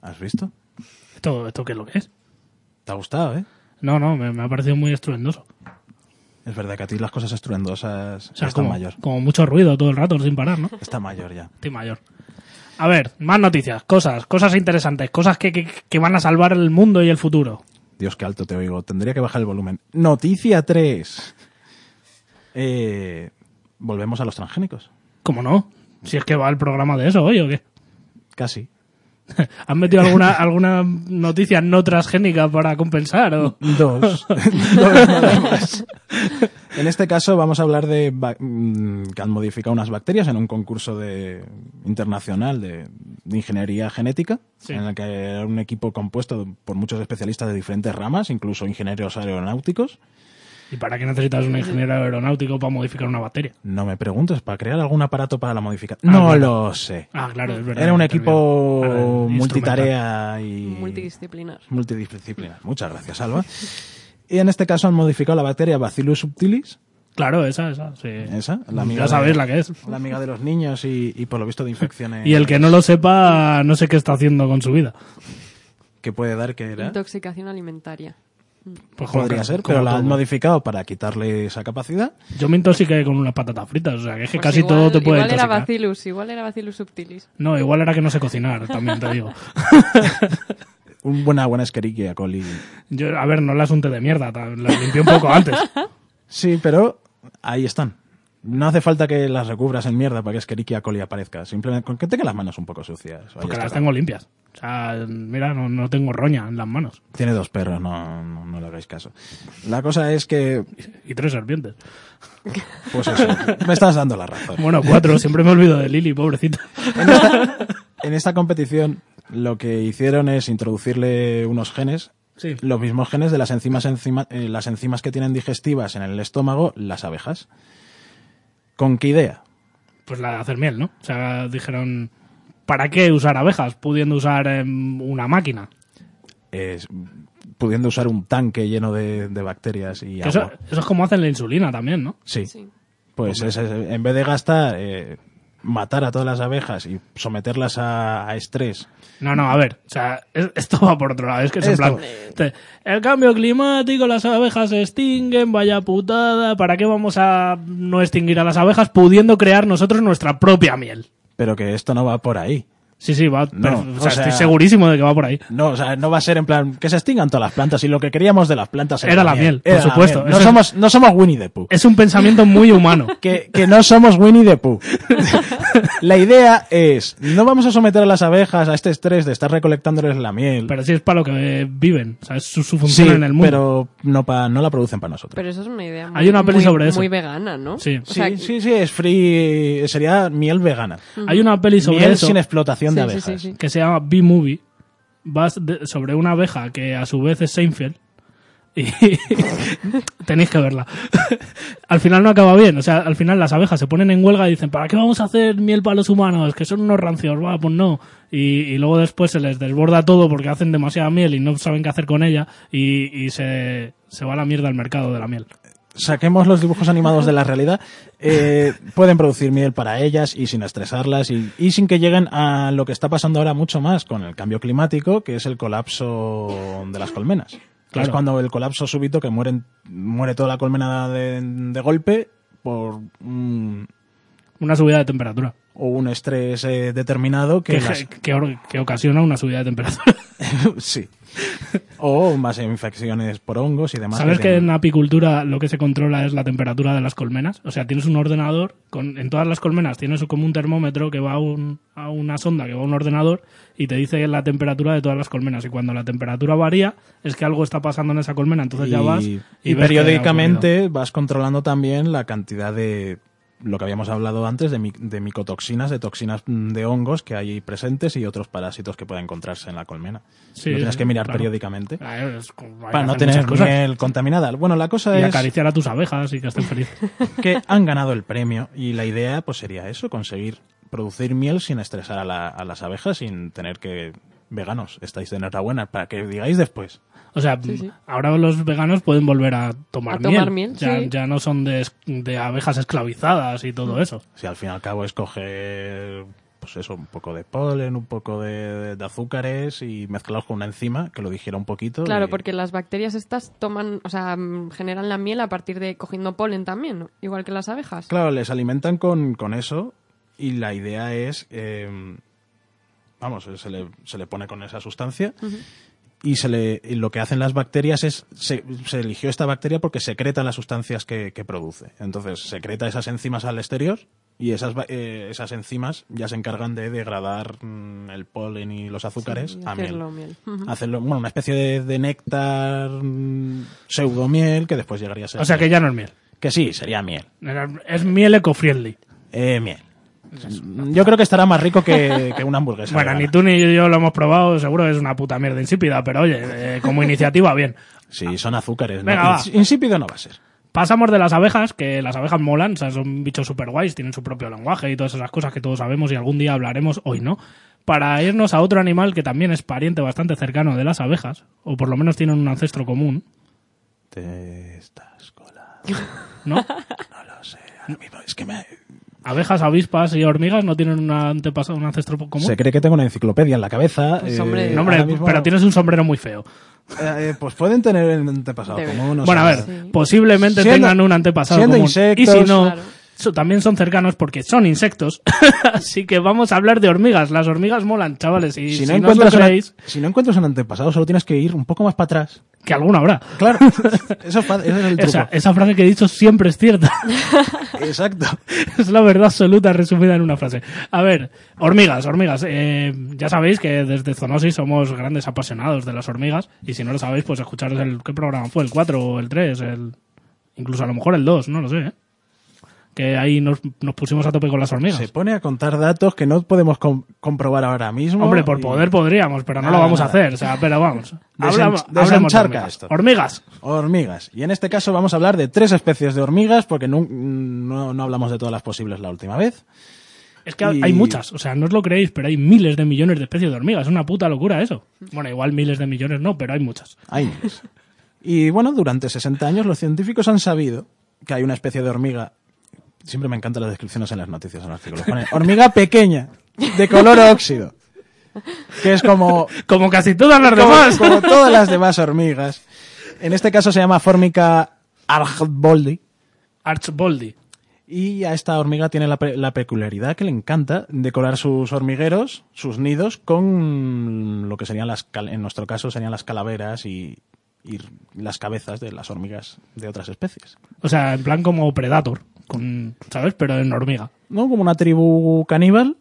¿Has visto? ¿Esto, esto qué es lo que es? ¿Te ha gustado, eh? No, no, me, me ha parecido muy estruendoso. Es verdad que a ti las cosas estruendosas O sea, están como, mayor. como mucho ruido todo el rato sin parar, ¿no? Está mayor ya. Estoy mayor. A ver, más noticias, cosas, cosas interesantes, cosas que, que, que van a salvar el mundo y el futuro. Dios, qué alto te oigo. Tendría que bajar el volumen. Noticia 3. Eh, Volvemos a los transgénicos. ¿Cómo no? Si es que va el programa de eso hoy o qué. Casi. ¿Han metido alguna, alguna noticia no transgénica para compensar? O? Dos. Dos nada más. En este caso vamos a hablar de mm, que han modificado unas bacterias en un concurso de, internacional de, de ingeniería genética, Sí. en el que era un equipo compuesto por muchos especialistas de diferentes ramas, incluso ingenieros aeronáuticos. ¿Y para qué necesitas un ingeniero aeronáutico para modificar una batería? No me preguntes, ¿para crear algún aparato para la modificación? Ah, no claro. lo sé. Ah, claro, es verdad. Era un equipo multitarea y Multidisciplinar. multidisciplinar. Muchas gracias, Alba. Y en este caso han modificado la bacteria Bacillus subtilis, Claro, esa, esa, sí. esa, la amiga, ya sabéis de, la que es. la amiga de los niños y, y por lo visto de infecciones Y el que no lo sepa, no sé qué está haciendo con su vida. que puede dar que era. Intoxicación alimentaria. Pues Podría que- ser, pero la han modificado para quitarle esa capacidad. Yo me intoxiqué con unas patatas fritas, o sea, que es que Pues casi igual- todo te puede Igual era intoxicar. Bacillus, igual era Bacillus subtilis. No, igual era que no sé cocinar, también te digo. Un buena, buena Escherichia coli. Yo, a ver, no las unté de mierda, las limpié un poco antes. Sí, pero ahí están. No hace falta que las recubras en mierda para que Escherichia coli aparezca. Simplemente con que tenga las manos un poco sucias. Porque las tengo limpias. O sea, mira, no, no tengo roña en las manos. Tiene dos perros, no, no, no le hagáis caso. La cosa es que, Y tres serpientes. pues eso, me estás dando la razón. Bueno, cuatro, siempre me olvido de Lili, pobrecita. En esta, en esta competición lo que hicieron es introducirle unos genes, Sí. los mismos genes de las enzimas, enzima- eh, las enzimas que tienen digestivas en el estómago, las abejas. ¿Con qué idea? Pues la de hacer miel, ¿no? O sea, dijeron, ¿para qué usar abejas pudiendo usar em, una máquina? Es, pudiendo usar un tanque lleno de, de bacterias y Eso, agua. eso es como hacen la insulina también, ¿no? Sí, Sí. pues es- es- en vez de gastar, eh, matar a todas las abejas y someterlas a, a estrés No, no, a ver, o sea, es- esto va por otro lado. Es que es en plan, te- el cambio climático, las abejas se extinguen, vaya putada, ¿para qué vamos a no extinguir a las abejas pudiendo crear nosotros nuestra propia miel? pero que esto no va por ahí. Sí, sí, va, No, pero, o o sea, sea- estoy segurísimo de que va por ahí. No, o sea, no va a ser en plan que se extingan todas las plantas y lo que queríamos de las plantas Era la miel, por Era la supuesto. miel. No Eso es- somos, no somos Winnie the Pooh. Es un pensamiento muy humano. Que, que no somos Winnie the Pooh. la idea es, no vamos a someter a las abejas a este estrés de estar recolectándoles la miel. Pero sí es para lo que viven, o sea, es su, su función sí, en el mundo. pero no, pa, no la producen para nosotros. Pero eso es una idea muy, Hay una peli muy- sobre eso. muy vegana, ¿no? Sí. O sea, sí, sí, sí, es free, sería miel vegana. Hay una peli sobre miel eso sin explotación de Sí, sí, abejas. sí, sí. que se llama B-Movie. Va sobre una abeja que a su vez es Seinfeld. Y tenéis que verla. al final no acaba bien. O sea, al final las abejas se ponen en huelga y dicen, ¿para qué vamos a hacer miel para los humanos? Que son unos rancios. Va, pues no. Y, y luego después se les desborda todo porque hacen demasiada miel y no saben qué hacer con ella. Y, y se, se va a la mierda el mercado de la miel. Saquemos los dibujos animados de la realidad, eh, pueden producir miel para ellas y sin estresarlas y, y sin que lleguen a lo que está pasando ahora mucho más con el cambio climático, que es el colapso de las colmenas. Que Claro. Es cuando el colapso súbito que mueren, muere toda la colmena de, de golpe por un, Una subida de temperatura. o un estrés eh, determinado que, Que, las- que or- que ocasiona una subida de temperatura. sí. O más infecciones por hongos y demás. ¿Sabes que en apicultura lo que se controla es la temperatura de las colmenas? O sea, tienes un ordenador, con, en todas las colmenas tienes como un termómetro que va a, un- a una sonda, que va a un ordenador y te dice la temperatura de todas las colmenas. Y cuando la temperatura varía, es que algo está pasando en esa colmena, entonces ya vas y, periódicamente vas controlando también la cantidad de lo que habíamos hablado antes de, de micotoxinas, de toxinas mm, de hongos que hay presentes y otros parásitos que pueden encontrarse en la colmena. Sí, lo tienes que mirar claro. periódicamente Ah, es hay para no tener miel contaminada. Bueno, la cosa Y es acariciar a tus abejas y que estén felices. que han ganado el premio y la idea pues sería eso, conseguir producir miel sin estresar a, la- a las abejas, sin tener que veganos, estáis de enhorabuena, para que digáis después. O sea, Sí, sí. ahora los veganos pueden volver a tomar A tomar miel, ya, sí. ya no son de, abejas esclavizadas y todo eso. Si al fin y al cabo es coger, pues eso, un poco de polen, un poco de, de azúcares y mezclarlos con una enzima que lo digiera un poquito. Claro, y- porque las bacterias estas toman, o sea, mm, generan la miel a partir de cogiendo polen también, ¿no? Igual que las abejas. Claro, les alimentan con, con eso y la idea es, eh, vamos, se le, se le pone con esa sustancia y, se le, y lo que hacen las bacterias es, se, se eligió esta bacteria porque secreta las sustancias que, que produce. Entonces, secreta esas enzimas al exterior y esas, ba- eh, esas enzimas ya se encargan de degradar mm, el polen y los azúcares Sí, a miel. hacerlo miel. Hacerlo, bueno, una especie de, de néctar mm, pseudomiel que después llegaría a ser. O sea que ya no es miel. Que sí, sería miel. Es miel eco-friendly. Eh, miel. Yo creo que estará más rico que, que una hamburguesa. Bueno, ni tú ni yo lo hemos probado, seguro que es una puta mierda insípida, pero oye, eh, como iniciativa, bien. Sí, son azúcares. ¿no? Venga, va. Ins- Insípido no va a ser. Pasamos de las abejas, que las abejas molan, o sea, son bichos super guays, tienen su propio lenguaje y todas esas cosas que todos sabemos y algún día hablaremos, hoy no. Para irnos a otro animal que también es pariente bastante cercano de las abejas, o por lo menos tienen un ancestro común, Te estás colando. ¿no? No lo sé. ahora mismo es que me... Abejas, avispas y hormigas no tienen un antepasado, un ancestro común. Se cree que tengo una enciclopedia en la cabeza. Pues, eh, hombre. No, hombre, ahora mismo- pero tienes un sombrero muy feo. Eh, eh, pues pueden tener un antepasado Debe. común. bueno, a ver, Sí. posiblemente Siendo- tengan un antepasado siendo común. insectos- y si no, Claro. so- también son cercanos porque son insectos. Así que vamos a hablar de hormigas. Las hormigas molan, chavales. Y Si si, no, encuentras creéis, si no encuentras un antepasado, solo tienes que ir un poco más para atrás. Que alguna habrá. Claro, eso es, fa- ese es el truco. Esa, esa frase que he dicho siempre es cierta. Exacto. es la verdad absoluta resumida en una frase. A ver, hormigas, hormigas. Eh, ya sabéis que desde Zoonosis somos grandes apasionados de las hormigas. Y si no lo sabéis, pues escucharos el... ¿Qué programa fue? ¿El 4 o el 3? El, incluso a lo mejor el 2, no lo sé. ¿eh? Que ahí nos, nos pusimos a tope con las hormigas. Se pone a contar datos que no podemos com- comprobar ahora mismo. Hombre, por y- poder podríamos, pero no Nada, lo vamos a hacer. O sea, pero vamos. Hablamos, hablemos de hormigas. esto. Hormigas. Hormigas. Y en este caso vamos a hablar de tres especies de hormigas, porque no, no, no hablamos de todas las posibles la última vez. Es que Y- hay muchas, o sea, no os lo creéis, pero hay miles de millones de especies de hormigas. Es una puta locura eso. Bueno, igual miles de millones no, pero hay muchas. Hay miles. Y bueno, durante 60 años los científicos han sabido que hay una especie de hormiga. Siempre me encantan las descripciones en las noticias, en los artículos. Pone, hormiga pequeña, de color óxido. Que es como, Como casi todas las como, demás. como todas las demás hormigas. En este caso se llama Formica archboldi. Archboldi. Y a esta hormiga tiene la, la peculiaridad que le encanta decorar sus hormigueros, sus nidos, con lo que serían las, en nuestro caso, serían las calaveras y, y las cabezas de las hormigas de otras especies. O sea, en plan como Predator, con, ¿sabes? Pero en hormiga. ¿No? Como una tribu caníbal,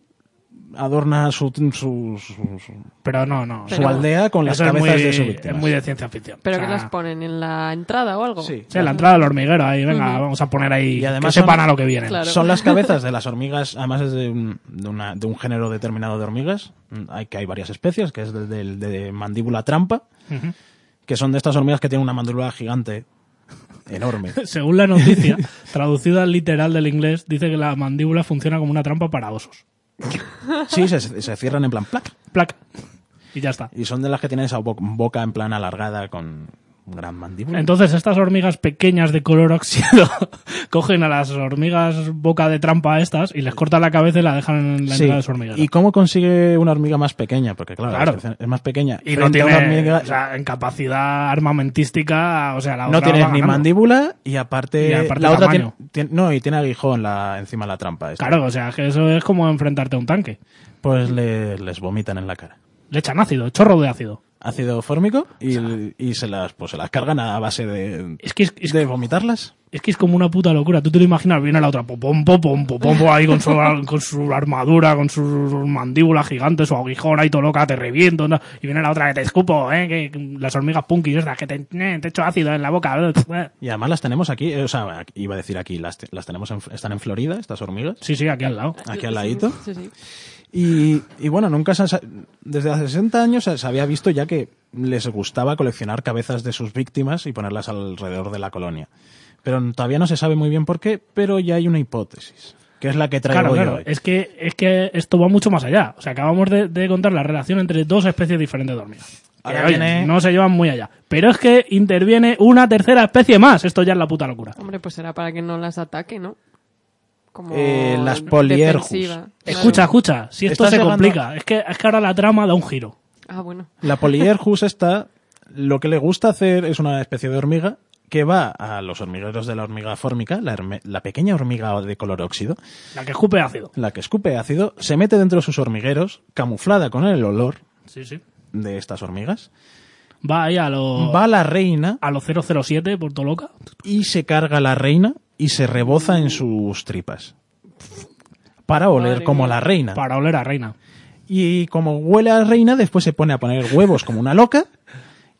adorna su, su, su- su- Pero no, no. su Pero- aldea con las es cabezas muy, de su es víctima. muy de ciencia ficción. ¿Pero O que las ponen? ¿En la entrada o algo? Sí. Sí, en la entrada del hormiguero, ahí, venga, vamos a poner ahí Y además que sepan son- a lo que vienen. Claro. Son las cabezas de las hormigas, además es de un, de, una- de un género determinado de hormigas. Mm, Hay que hay varias especies, que es de, de- de mandíbula trampa, que son de estas hormigas que tienen una mandíbula gigante, enorme. Según la noticia, traducida al literal del inglés, dice que la mandíbula funciona como una trampa para osos. Sí, se, se cierran en plan plac. Plac. Y ya está. Y son de las que tienen esa bo- boca en plan alargada con gran mandíbula. Entonces, estas hormigas pequeñas de color óxido cogen a las hormigas boca de trampa estas y les cortan la cabeza y la dejan en la Sí. entrada de su hormiguero. ¿Y cómo consigue una hormiga más pequeña? Porque claro, es más pequeña. Y no tiene, hormiga- o sea, en capacidad armamentística, o sea, la no otra tienes ni ganando. mandíbula y aparte, Y aparte la otra tiene, no y tiene aguijón la, encima de la trampa. esta. Claro, o sea, que eso es como enfrentarte a un tanque. Pues le- les vomitan en la cara. Le echan ácido, chorro de ácido. Ácido fórmico y, y se las pues se las cargan a base de, Es que es, es- de vomitarlas. es que es como una puta locura. Tú te lo imaginas, viene la otra, pom, pom, pom, pom, pom, pom, ahí con su, con su armadura, con su mandíbula gigante, su aguijón ahí todo loca, te reviento. ¿no? Y viene la otra que te escupo, ¿eh? Que, las hormigas punkis estas, que te, eh, te echo ácido en la boca. Y además las tenemos aquí, eh, o sea, iba a decir aquí, las, las tenemos en, están en Florida, estas hormigas, Sí, sí, aquí al lado. aquí al ladito. Sí, sí. Y, y bueno, nunca se desde hace 60 años se había visto ya que les gustaba coleccionar cabezas de sus víctimas y ponerlas alrededor de la colonia. Pero todavía no se sabe muy bien por qué, pero ya hay una hipótesis, que es la que traigo Claro, yo claro. hoy. Es que, es que esto va mucho más allá. O sea, acabamos de, de contar la relación entre dos especies diferentes de hormigas. Que, Ahora oye, viene- no se llevan muy allá. Pero es que interviene una tercera especie más. Esto ya es la puta locura. Hombre, pues será para que no las ataque, ¿no? Como Eh, las. Claro. Escucha, escucha. Si esto se llegando- complica. Es que, es que ahora la trama da un giro. Ah, bueno. La Polyergus esta, lo que le gusta hacer es una especie de hormiga que va a los hormigueros de la hormiga fórmica, la, la pequeña hormiga de color óxido, La que escupe ácido. la que escupe ácido, se mete dentro de sus hormigueros, camuflada con el olor Sí, sí. de estas hormigas, Va ahí a lo, va a la reina a lo 007, por todo loca. y se carga la reina y se reboza en sus tripas. Para oler Madre como mía. la reina. Para oler a reina. Y como huele a reina, después se pone a poner huevos como una loca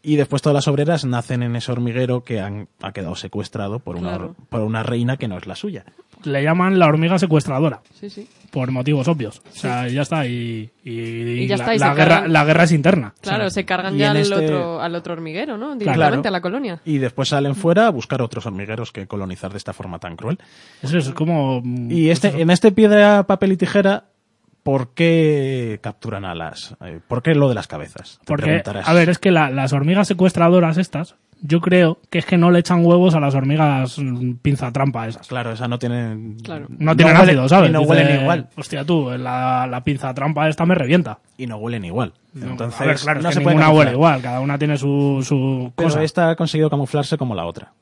Y después todas las obreras nacen en ese hormiguero que han, ha quedado secuestrado por una, Claro. por una reina que no es la suya. Le llaman la hormiga secuestradora, Sí, sí. por motivos obvios. O sea, ya está. Y, y- y ya la, está, y la guerra, la guerra es interna. Claro, O sea, se cargan ya al, este- otro, al otro hormiguero, ¿no? Directamente a la colonia. Y después salen fuera a buscar otros hormigueros que colonizar de esta forma tan cruel. Eso es como... Y este, en este piedra, papel y tijera, ¿por qué capturan a las... eh, ¿Por qué lo de las cabezas? Te Porque, preguntarás. a ver, es que la- las hormigas secuestradoras estas, yo creo que es que no le echan huevos a las hormigas mm, pinza trampa esas. Claro, esa no tiene... Claro. No tienen huele- ácido, ¿sabes? Y no Dice, huelen igual. Hostia, tú, la, la pinza trampa esta me revienta. Y no huelen igual. No, Entonces, a ver, claro, es no que se ninguna huele igual, cada una tiene su, su Pero cosa. esta ha conseguido camuflarse como la otra.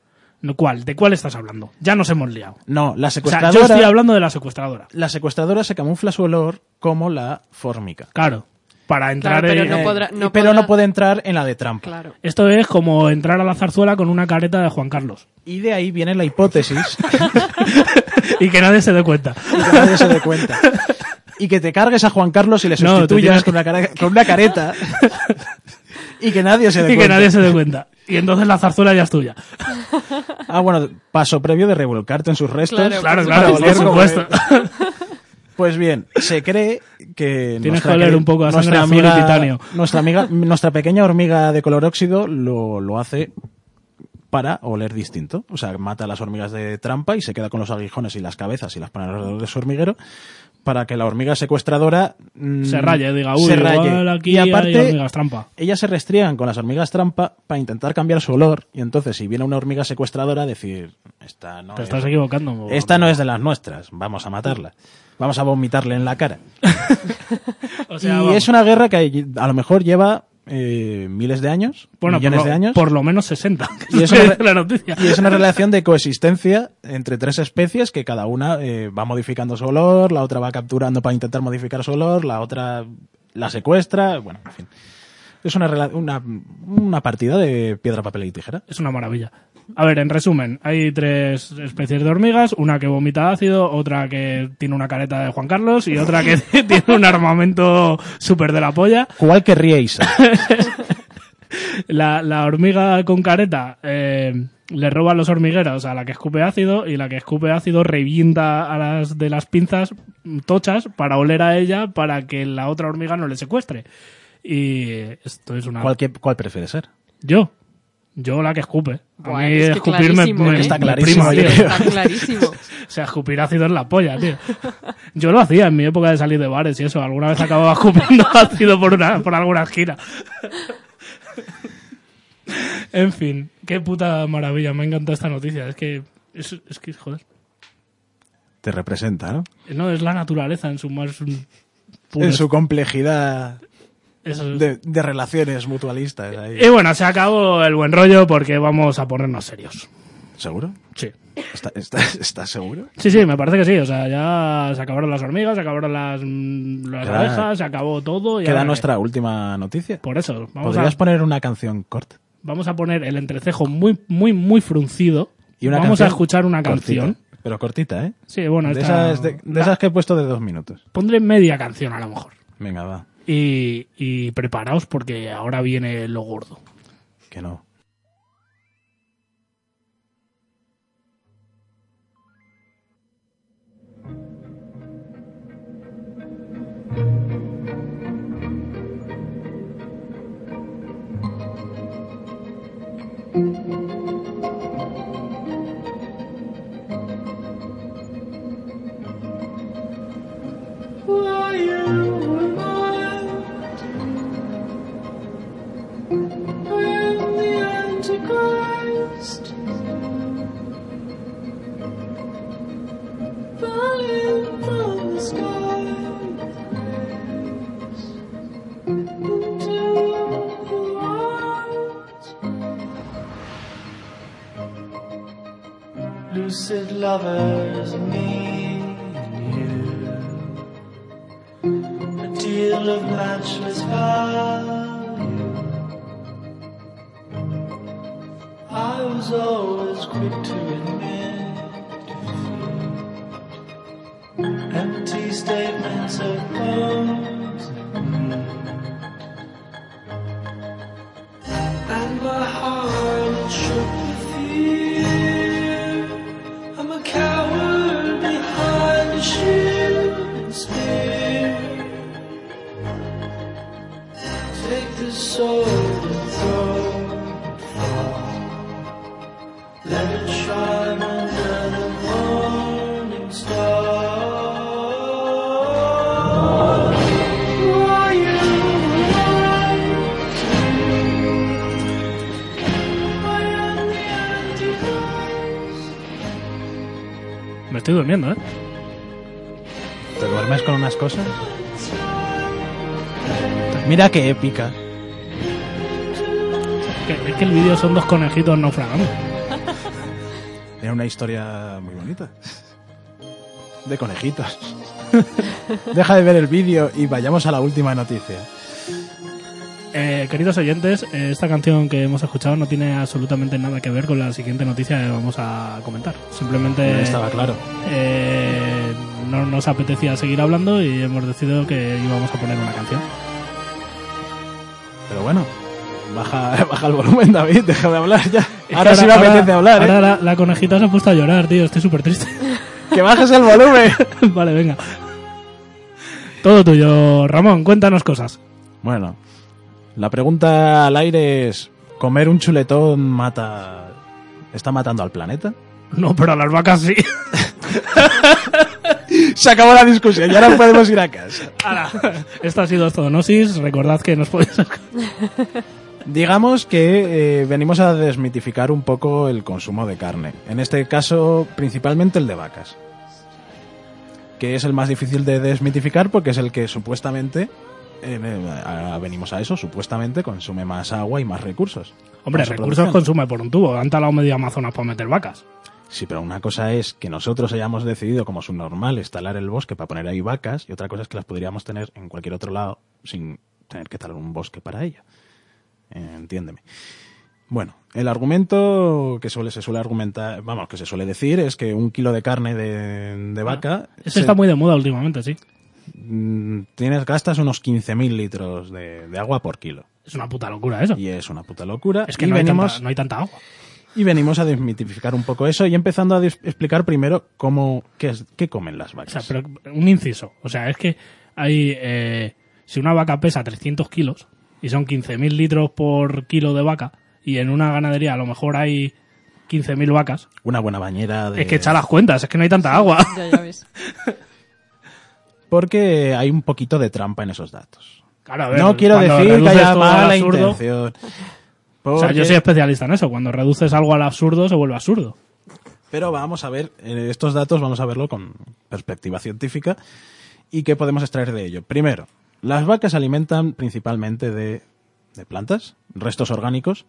¿Cuál? ¿De cuál estás hablando? Ya nos hemos liado. No, la O sea, secuestradora... yo estoy hablando de la secuestradora. La secuestradora se camufla su olor como la fórmica. Claro. Para entrar Claro, pero en- no podrá- y- no pero podrá- no puede entrar en la de trampa. Claro. Esto es como entrar a la zarzuela con una careta de Juan Carlos. Y de ahí viene la hipótesis y que nadie se dé cuenta. y que nadie se dé cuenta. Y que te cargues a Juan Carlos y le No, sustituyas tienes con, una cara- con una careta. y que nadie se dé y que cuenta. nadie se dé cuenta. Y entonces la zarzuela ya es tuya. Ah, bueno, paso previo de revolcarte en sus restos. Claro, Claro, por supuesto. Pues bien, se cree que Tienes nuestra que oler un poco a nuestra amiga, titanio. nuestra amiga, nuestra pequeña hormiga de color óxido lo, lo hace para oler distinto. O sea, mata a las hormigas de trampa y se queda con los aguijones y las cabezas y las pone alrededor de su hormiguero para que la hormiga secuestradora mm, Se raye, diga, uy, se raye. aquí y hay aparte, hormigas trampa. ellas se restriegan con las hormigas trampa para intentar cambiar su olor y entonces si viene una hormiga secuestradora decir esta no Te es- estás equivocando. esta no es de las nuestras, vamos a matarla. Vamos a vomitarle en la cara. O sea, y vamos. es una guerra que a lo mejor lleva eh, miles de años, bueno, por millones lo, de años. por lo menos 60. Y es una- la noticia. Y es una relación de coexistencia entre tres especies que cada una eh, va modificando su olor, la otra va capturando para intentar modificar su olor, la otra la secuestra, bueno, en fin. Es una, una, una partida de piedra, papel y tijera. Es una maravilla. A ver, en resumen, hay tres especies de hormigas, una que vomita ácido, otra que tiene una careta de Juan Carlos y otra que tiene un armamento súper de la polla. ¿Cuál querríais? La, la hormiga con careta eh, le roba los hormigueros a la que escupe ácido y la que escupe ácido revienta a las de las pinzas tochas para oler a ella para que la otra hormiga no le secuestre. Y esto es una... ¿Cuál, que- cuál prefiere ser? Yo. Yo la que escupe. A Buah, mí es que escupir me, clarísimo, me- ¿eh? Está me clarísimo, prima, tío. Está clarísimo. O sea, escupir ácido es la polla, tío. Yo lo hacía en mi época de salir de bares y eso. Alguna vez acababa escupiendo ácido por, una, por alguna esquina. En fin, qué puta maravilla. Me encanta esta noticia. Es que, es, es que, joder. Te representa, ¿no? No, es la naturaleza en su más... En su complejidad eso es- de, de relaciones mutualistas. ahí. Y bueno, se acabó el buen rollo porque vamos a ponernos serios. ¿Seguro? Sí. ¿Está- está- ¿Estás seguro? Sí, sí, me parece que sí. O sea, ya se acabaron las hormigas, se acabaron las, las Queda- abejas, se acabó todo. y Queda ahora nuestra última noticia. Por eso, vamos ¿Podrías a, poner una canción corta? vamos a poner el entrecejo muy, muy, muy fruncido. Y una vamos a canción escuchar una cortita, canción. pero cortita, ¿eh? Sí, bueno, de, esta- esas, de, de la- esas que he puesto de dos minutos. pondré media canción a lo mejor. Venga, va. Y, y preparaos porque ahora viene lo gordo. Que no. Why you Ghost. Falling from the into the light. Lucid lovers meet. Durmiendo, ¿eh? ¿Te duermes con unas cosas? Mira qué épica. Que- es que el vídeo son dos conejitos naufragando. Tiene una historia muy bonita. De conejitos. Deja de ver el vídeo y vayamos a la última noticia. Eh, queridos oyentes, esta canción que hemos escuchado no tiene absolutamente nada que ver con la siguiente noticia que vamos a comentar. Simplemente Estaba claro. eh, no nos apetecía seguir hablando y hemos decidido que íbamos a poner una canción. Pero bueno, baja, baja el volumen, David, deja de hablar ya. Ahora que sí me apetece hablar, ahora ¿eh? la, la conejita se ha puesto a llorar, tío. Estoy súper triste. Que bajes el volumen. vale, venga. Todo tuyo, Ramón. Cuéntanos cosas. Bueno, la pregunta al aire es: ¿comer un chuletón mata. está matando al planeta? No, pero a las vacas sí. Se acabó la discusión y ahora podemos ir a casa. Ahora, esto ha sido Zoonosis. Recordad que nos podéis... Digamos que eh, venimos a desmitificar un poco el consumo de carne. En este caso, principalmente el de vacas. Que es el más difícil de desmitificar porque es el que supuestamente, eh, eh, venimos a eso, supuestamente consume más agua y más recursos. Hombre, recursos consume por un tubo. Han talado medio Amazonas para meter vacas. Sí, pero una cosa es que nosotros hayamos decidido como subnormal instalar el bosque para poner ahí vacas y otra cosa es que las podríamos tener en cualquier otro lado sin tener que talar un bosque para ello. Eh, entiéndeme. Bueno, el argumento que suele, se suele argumentar, vamos, que se suele decir es que un kilo de carne de, de vaca Ese se- está muy de moda últimamente, sí. Mm, tienes, gastas unos 15.000 litros de, de agua por kilo. Es una puta locura eso. Y es una puta locura. Es que y no hay, venimos, tanta, no hay tanta agua. y venimos a desmitificar un poco eso y empezando a explicar primero cómo, qué, es, qué comen las O vacas. sea, pero un inciso. O sea, es que hay. eh, si una vaca pesa 300 kilos y son 15.000 litros por kilo de vaca, y en una ganadería a lo mejor hay 15.000 vacas, Una buena bañera de... es que echa las cuentas, es que no hay tanta agua. Ya, ya ves. Porque hay un poquito de trampa en esos datos. Claro, a ver, no quiero decir que haya mala absurdo- intención. O sea, yo soy especialista en eso. Cuando reduces algo al absurdo, se vuelve absurdo. Pero vamos a ver, estos datos vamos a verlo con perspectiva científica y qué podemos extraer de ello. Primero, las vacas se alimentan principalmente de, de plantas, restos orgánicos,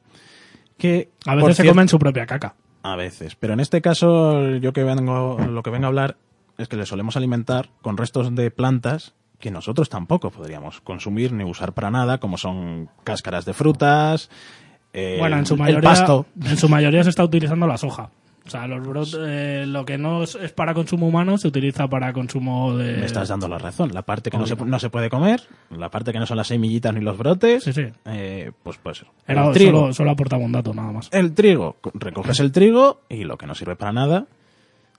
que A veces se comen su propia caca. A veces, pero en este caso yo que vengo, lo que vengo a hablar es que le solemos alimentar con restos de plantas que nosotros tampoco podríamos consumir ni usar para nada, como son cáscaras de frutas, eh, bueno, en su el mayoría, pasto. en su mayoría se está utilizando la soja. O sea, los brot- eh, lo que no es, para consumo humano se utiliza para consumo de. Me estás dando la razón. La parte que no se, no se puede comer, la parte que no son las semillitas ni los brotes, Sí, sí. eh, pues pues Era, el trigo. solo, solo aportaba un dato, nada más. El trigo, recoges el trigo y lo que no sirve para nada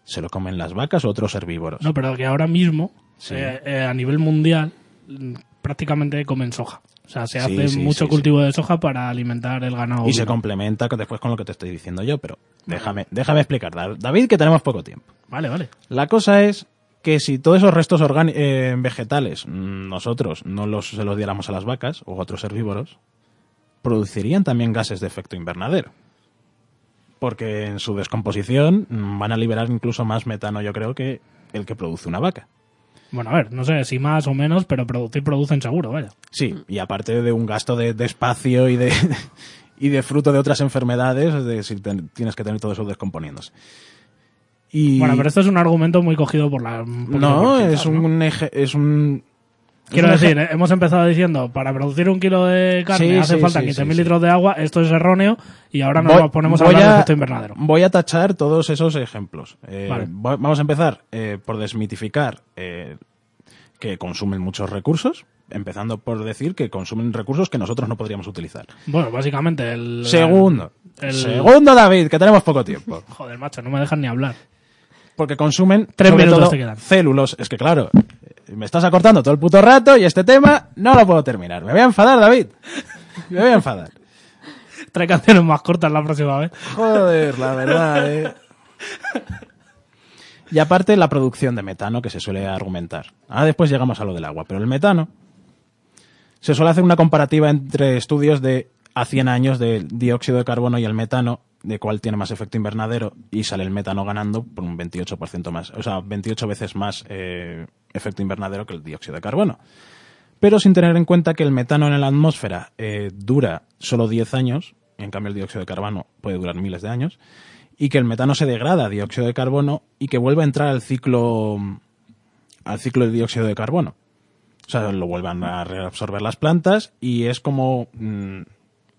se lo comen las vacas o otros herbívoros. No, pero que ahora mismo, Sí. eh, eh, a nivel mundial, mm, prácticamente comen soja. O sea, se hace sí, mucho cultivo de soja para alimentar el ganado. y se complementa después con lo que te estoy diciendo yo, pero déjame, déjame explicar, Da- David, que tenemos poco tiempo. Vale, vale. La cosa es que si todos esos restos eh, vegetales mm, nosotros no los, se los diéramos a las vacas o a otros herbívoros, producirían también gases de efecto invernadero. Porque en su descomposición van a liberar incluso más metano, yo creo, que el que produce una vaca. Bueno, a ver, no sé si más o menos, pero producir producen seguro, vaya. Sí, y aparte de un gasto de, de espacio y de, y de fruto de otras enfermedades, de si tienes que tener todo eso descomponiéndose. Y Bueno, pero esto es un argumento muy cogido por la. poquito no, por es un eje, es un Quiero decir, hemos empezado diciendo, para producir un kilo de carne Sí, hace sí, falta sí, 15.000 sí, litros de agua, esto es erróneo, y ahora nos Voy- ponemos a hablar del efecto invernadero. Voy a tachar todos esos ejemplos. Eh, Vale. va- Vamos a empezar eh, por desmitificar eh, que consumen muchos recursos, empezando por decir que consumen recursos que nosotros no podríamos utilizar. Bueno, básicamente el... Segundo. el- Segundo, David, que tenemos poco tiempo. Joder, macho, no me dejan ni hablar. porque consumen Tres sobre todo. Es que claro, me estás acortando todo el puto rato y este tema no lo puedo terminar. Me voy a enfadar, David. Me voy a enfadar. Trae canciones más cortas la próxima vez. Joder, la verdad, eh. Y aparte la producción de metano que se suele argumentar. Ahora después llegamos a lo del agua, pero el metano se suele hacer una comparativa entre estudios de a 100 años del dióxido de carbono y el metano, de cuál tiene más efecto invernadero y sale el metano ganando por un 28% más, o sea, 28 veces más eh, efecto invernadero que el dióxido de carbono. Pero sin tener en cuenta que el metano en la atmósfera eh, dura solo 10 años, en cambio el dióxido de carbono puede durar miles de años, y que el metano se degrada a dióxido de carbono y que vuelve a entrar al ciclo al ciclo de dióxido de carbono. O sea, lo vuelvan a reabsorber las plantas y es como mm,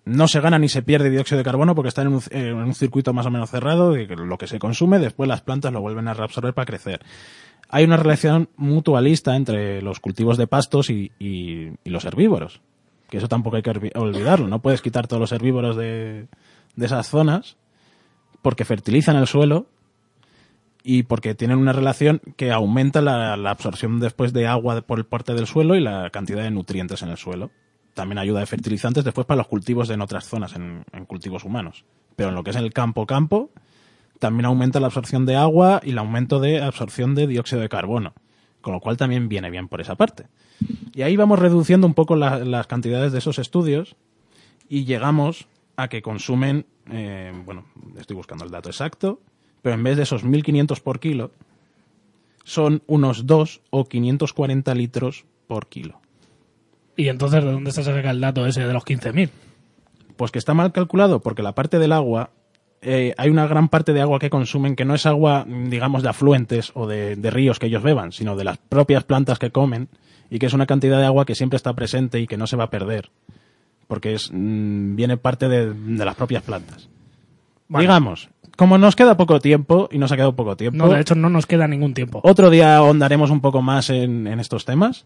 no se gana ni se pierde dióxido de carbono porque está en un, en un circuito más o menos cerrado de lo que se consume, después las plantas lo vuelven a reabsorber para crecer. Hay una relación mutualista entre los cultivos de pastos y, los herbívoros. Que eso tampoco hay que olvi- olvidarlo. No puedes quitar todos los herbívoros de, esas zonas porque fertilizan el suelo y porque tienen una relación que aumenta la, la absorción después de agua por el parte del suelo y la cantidad de nutrientes en el suelo. También ayuda de fertilizantes después para los cultivos en otras zonas, en, en cultivos humanos. Pero en lo que es el campo-campo, también aumenta la absorción de agua y el aumento de absorción de dióxido de carbono. Con lo cual también viene bien por esa parte. Y ahí vamos reduciendo un poco la- las cantidades de esos estudios y llegamos a que consumen, eh, bueno, estoy buscando el dato exacto, pero en vez de esos 1.500 por kilo, son unos 2 o 540 litros por kilo. Y entonces, ¿de dónde se saca el dato ese de los 15.000? Pues que está mal calculado porque la parte del agua, eh, hay una gran parte de agua que consumen que no es agua, digamos, de afluentes o de, de ríos que ellos beban, sino de las propias plantas que comen y que es una cantidad de agua que siempre está presente y que no se va a perder porque es mm, viene parte de, de las propias plantas. Bueno. Digamos, como nos queda poco tiempo y nos ha quedado poco tiempo, No, de hecho, no nos queda ningún tiempo. otro día ahondaremos un poco más en, en estos temas,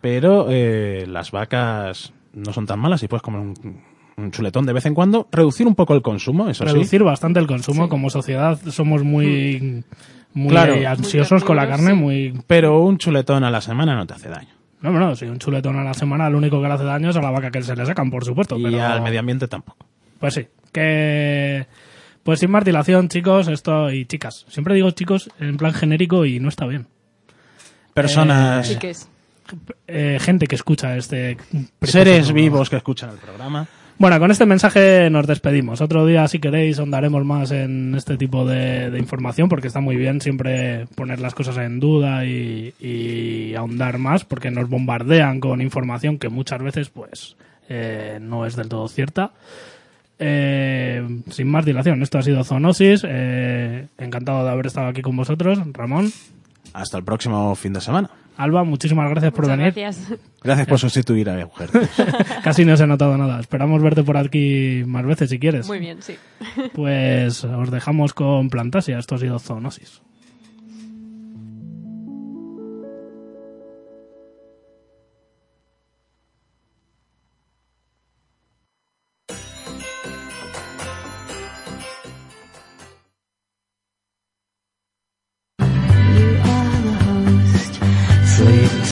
pero eh, las vacas no son tan malas y puedes comer un, un chuletón de vez en cuando. Reducir un poco el consumo, eso Reducir bastante el consumo. Como sociedad somos muy, muy Claro. eh, ansiosos Muy con la carne, sí. muy... sí. Pero un chuletón a la semana no te hace daño. No, no, si un chuletón a la semana lo único que le hace daño es a la vaca que se le sacan, por supuesto. Y pero... al medio ambiente tampoco. Pues sí, que... Pues sin más dilación, chicos, esto y chicas. Siempre digo chicos en plan genérico y no está bien. Personas, ¿Y qué es? Eh, gente que escucha este... seres programa. vivos que escuchan el programa. Bueno, con este mensaje nos despedimos. Otro día, si queréis, ahondaremos más en este tipo de, información, porque está muy bien siempre poner las cosas en duda y, y ahondar más, porque nos bombardean con información que muchas veces, pues, eh, no es del todo cierta. Eh, sin más dilación, esto ha sido Zoonosis. Eh, encantado de haber estado aquí con vosotros. Ramón, Hasta el próximo fin de semana. Alba, muchísimas gracias por venir. gracias. Gracias por sustituir a mujer. Casi no se ha notado nada. Esperamos verte por aquí más veces si quieres. Muy bien, sí. Pues os dejamos con Plantasia. Esto ha sido Zoonosis.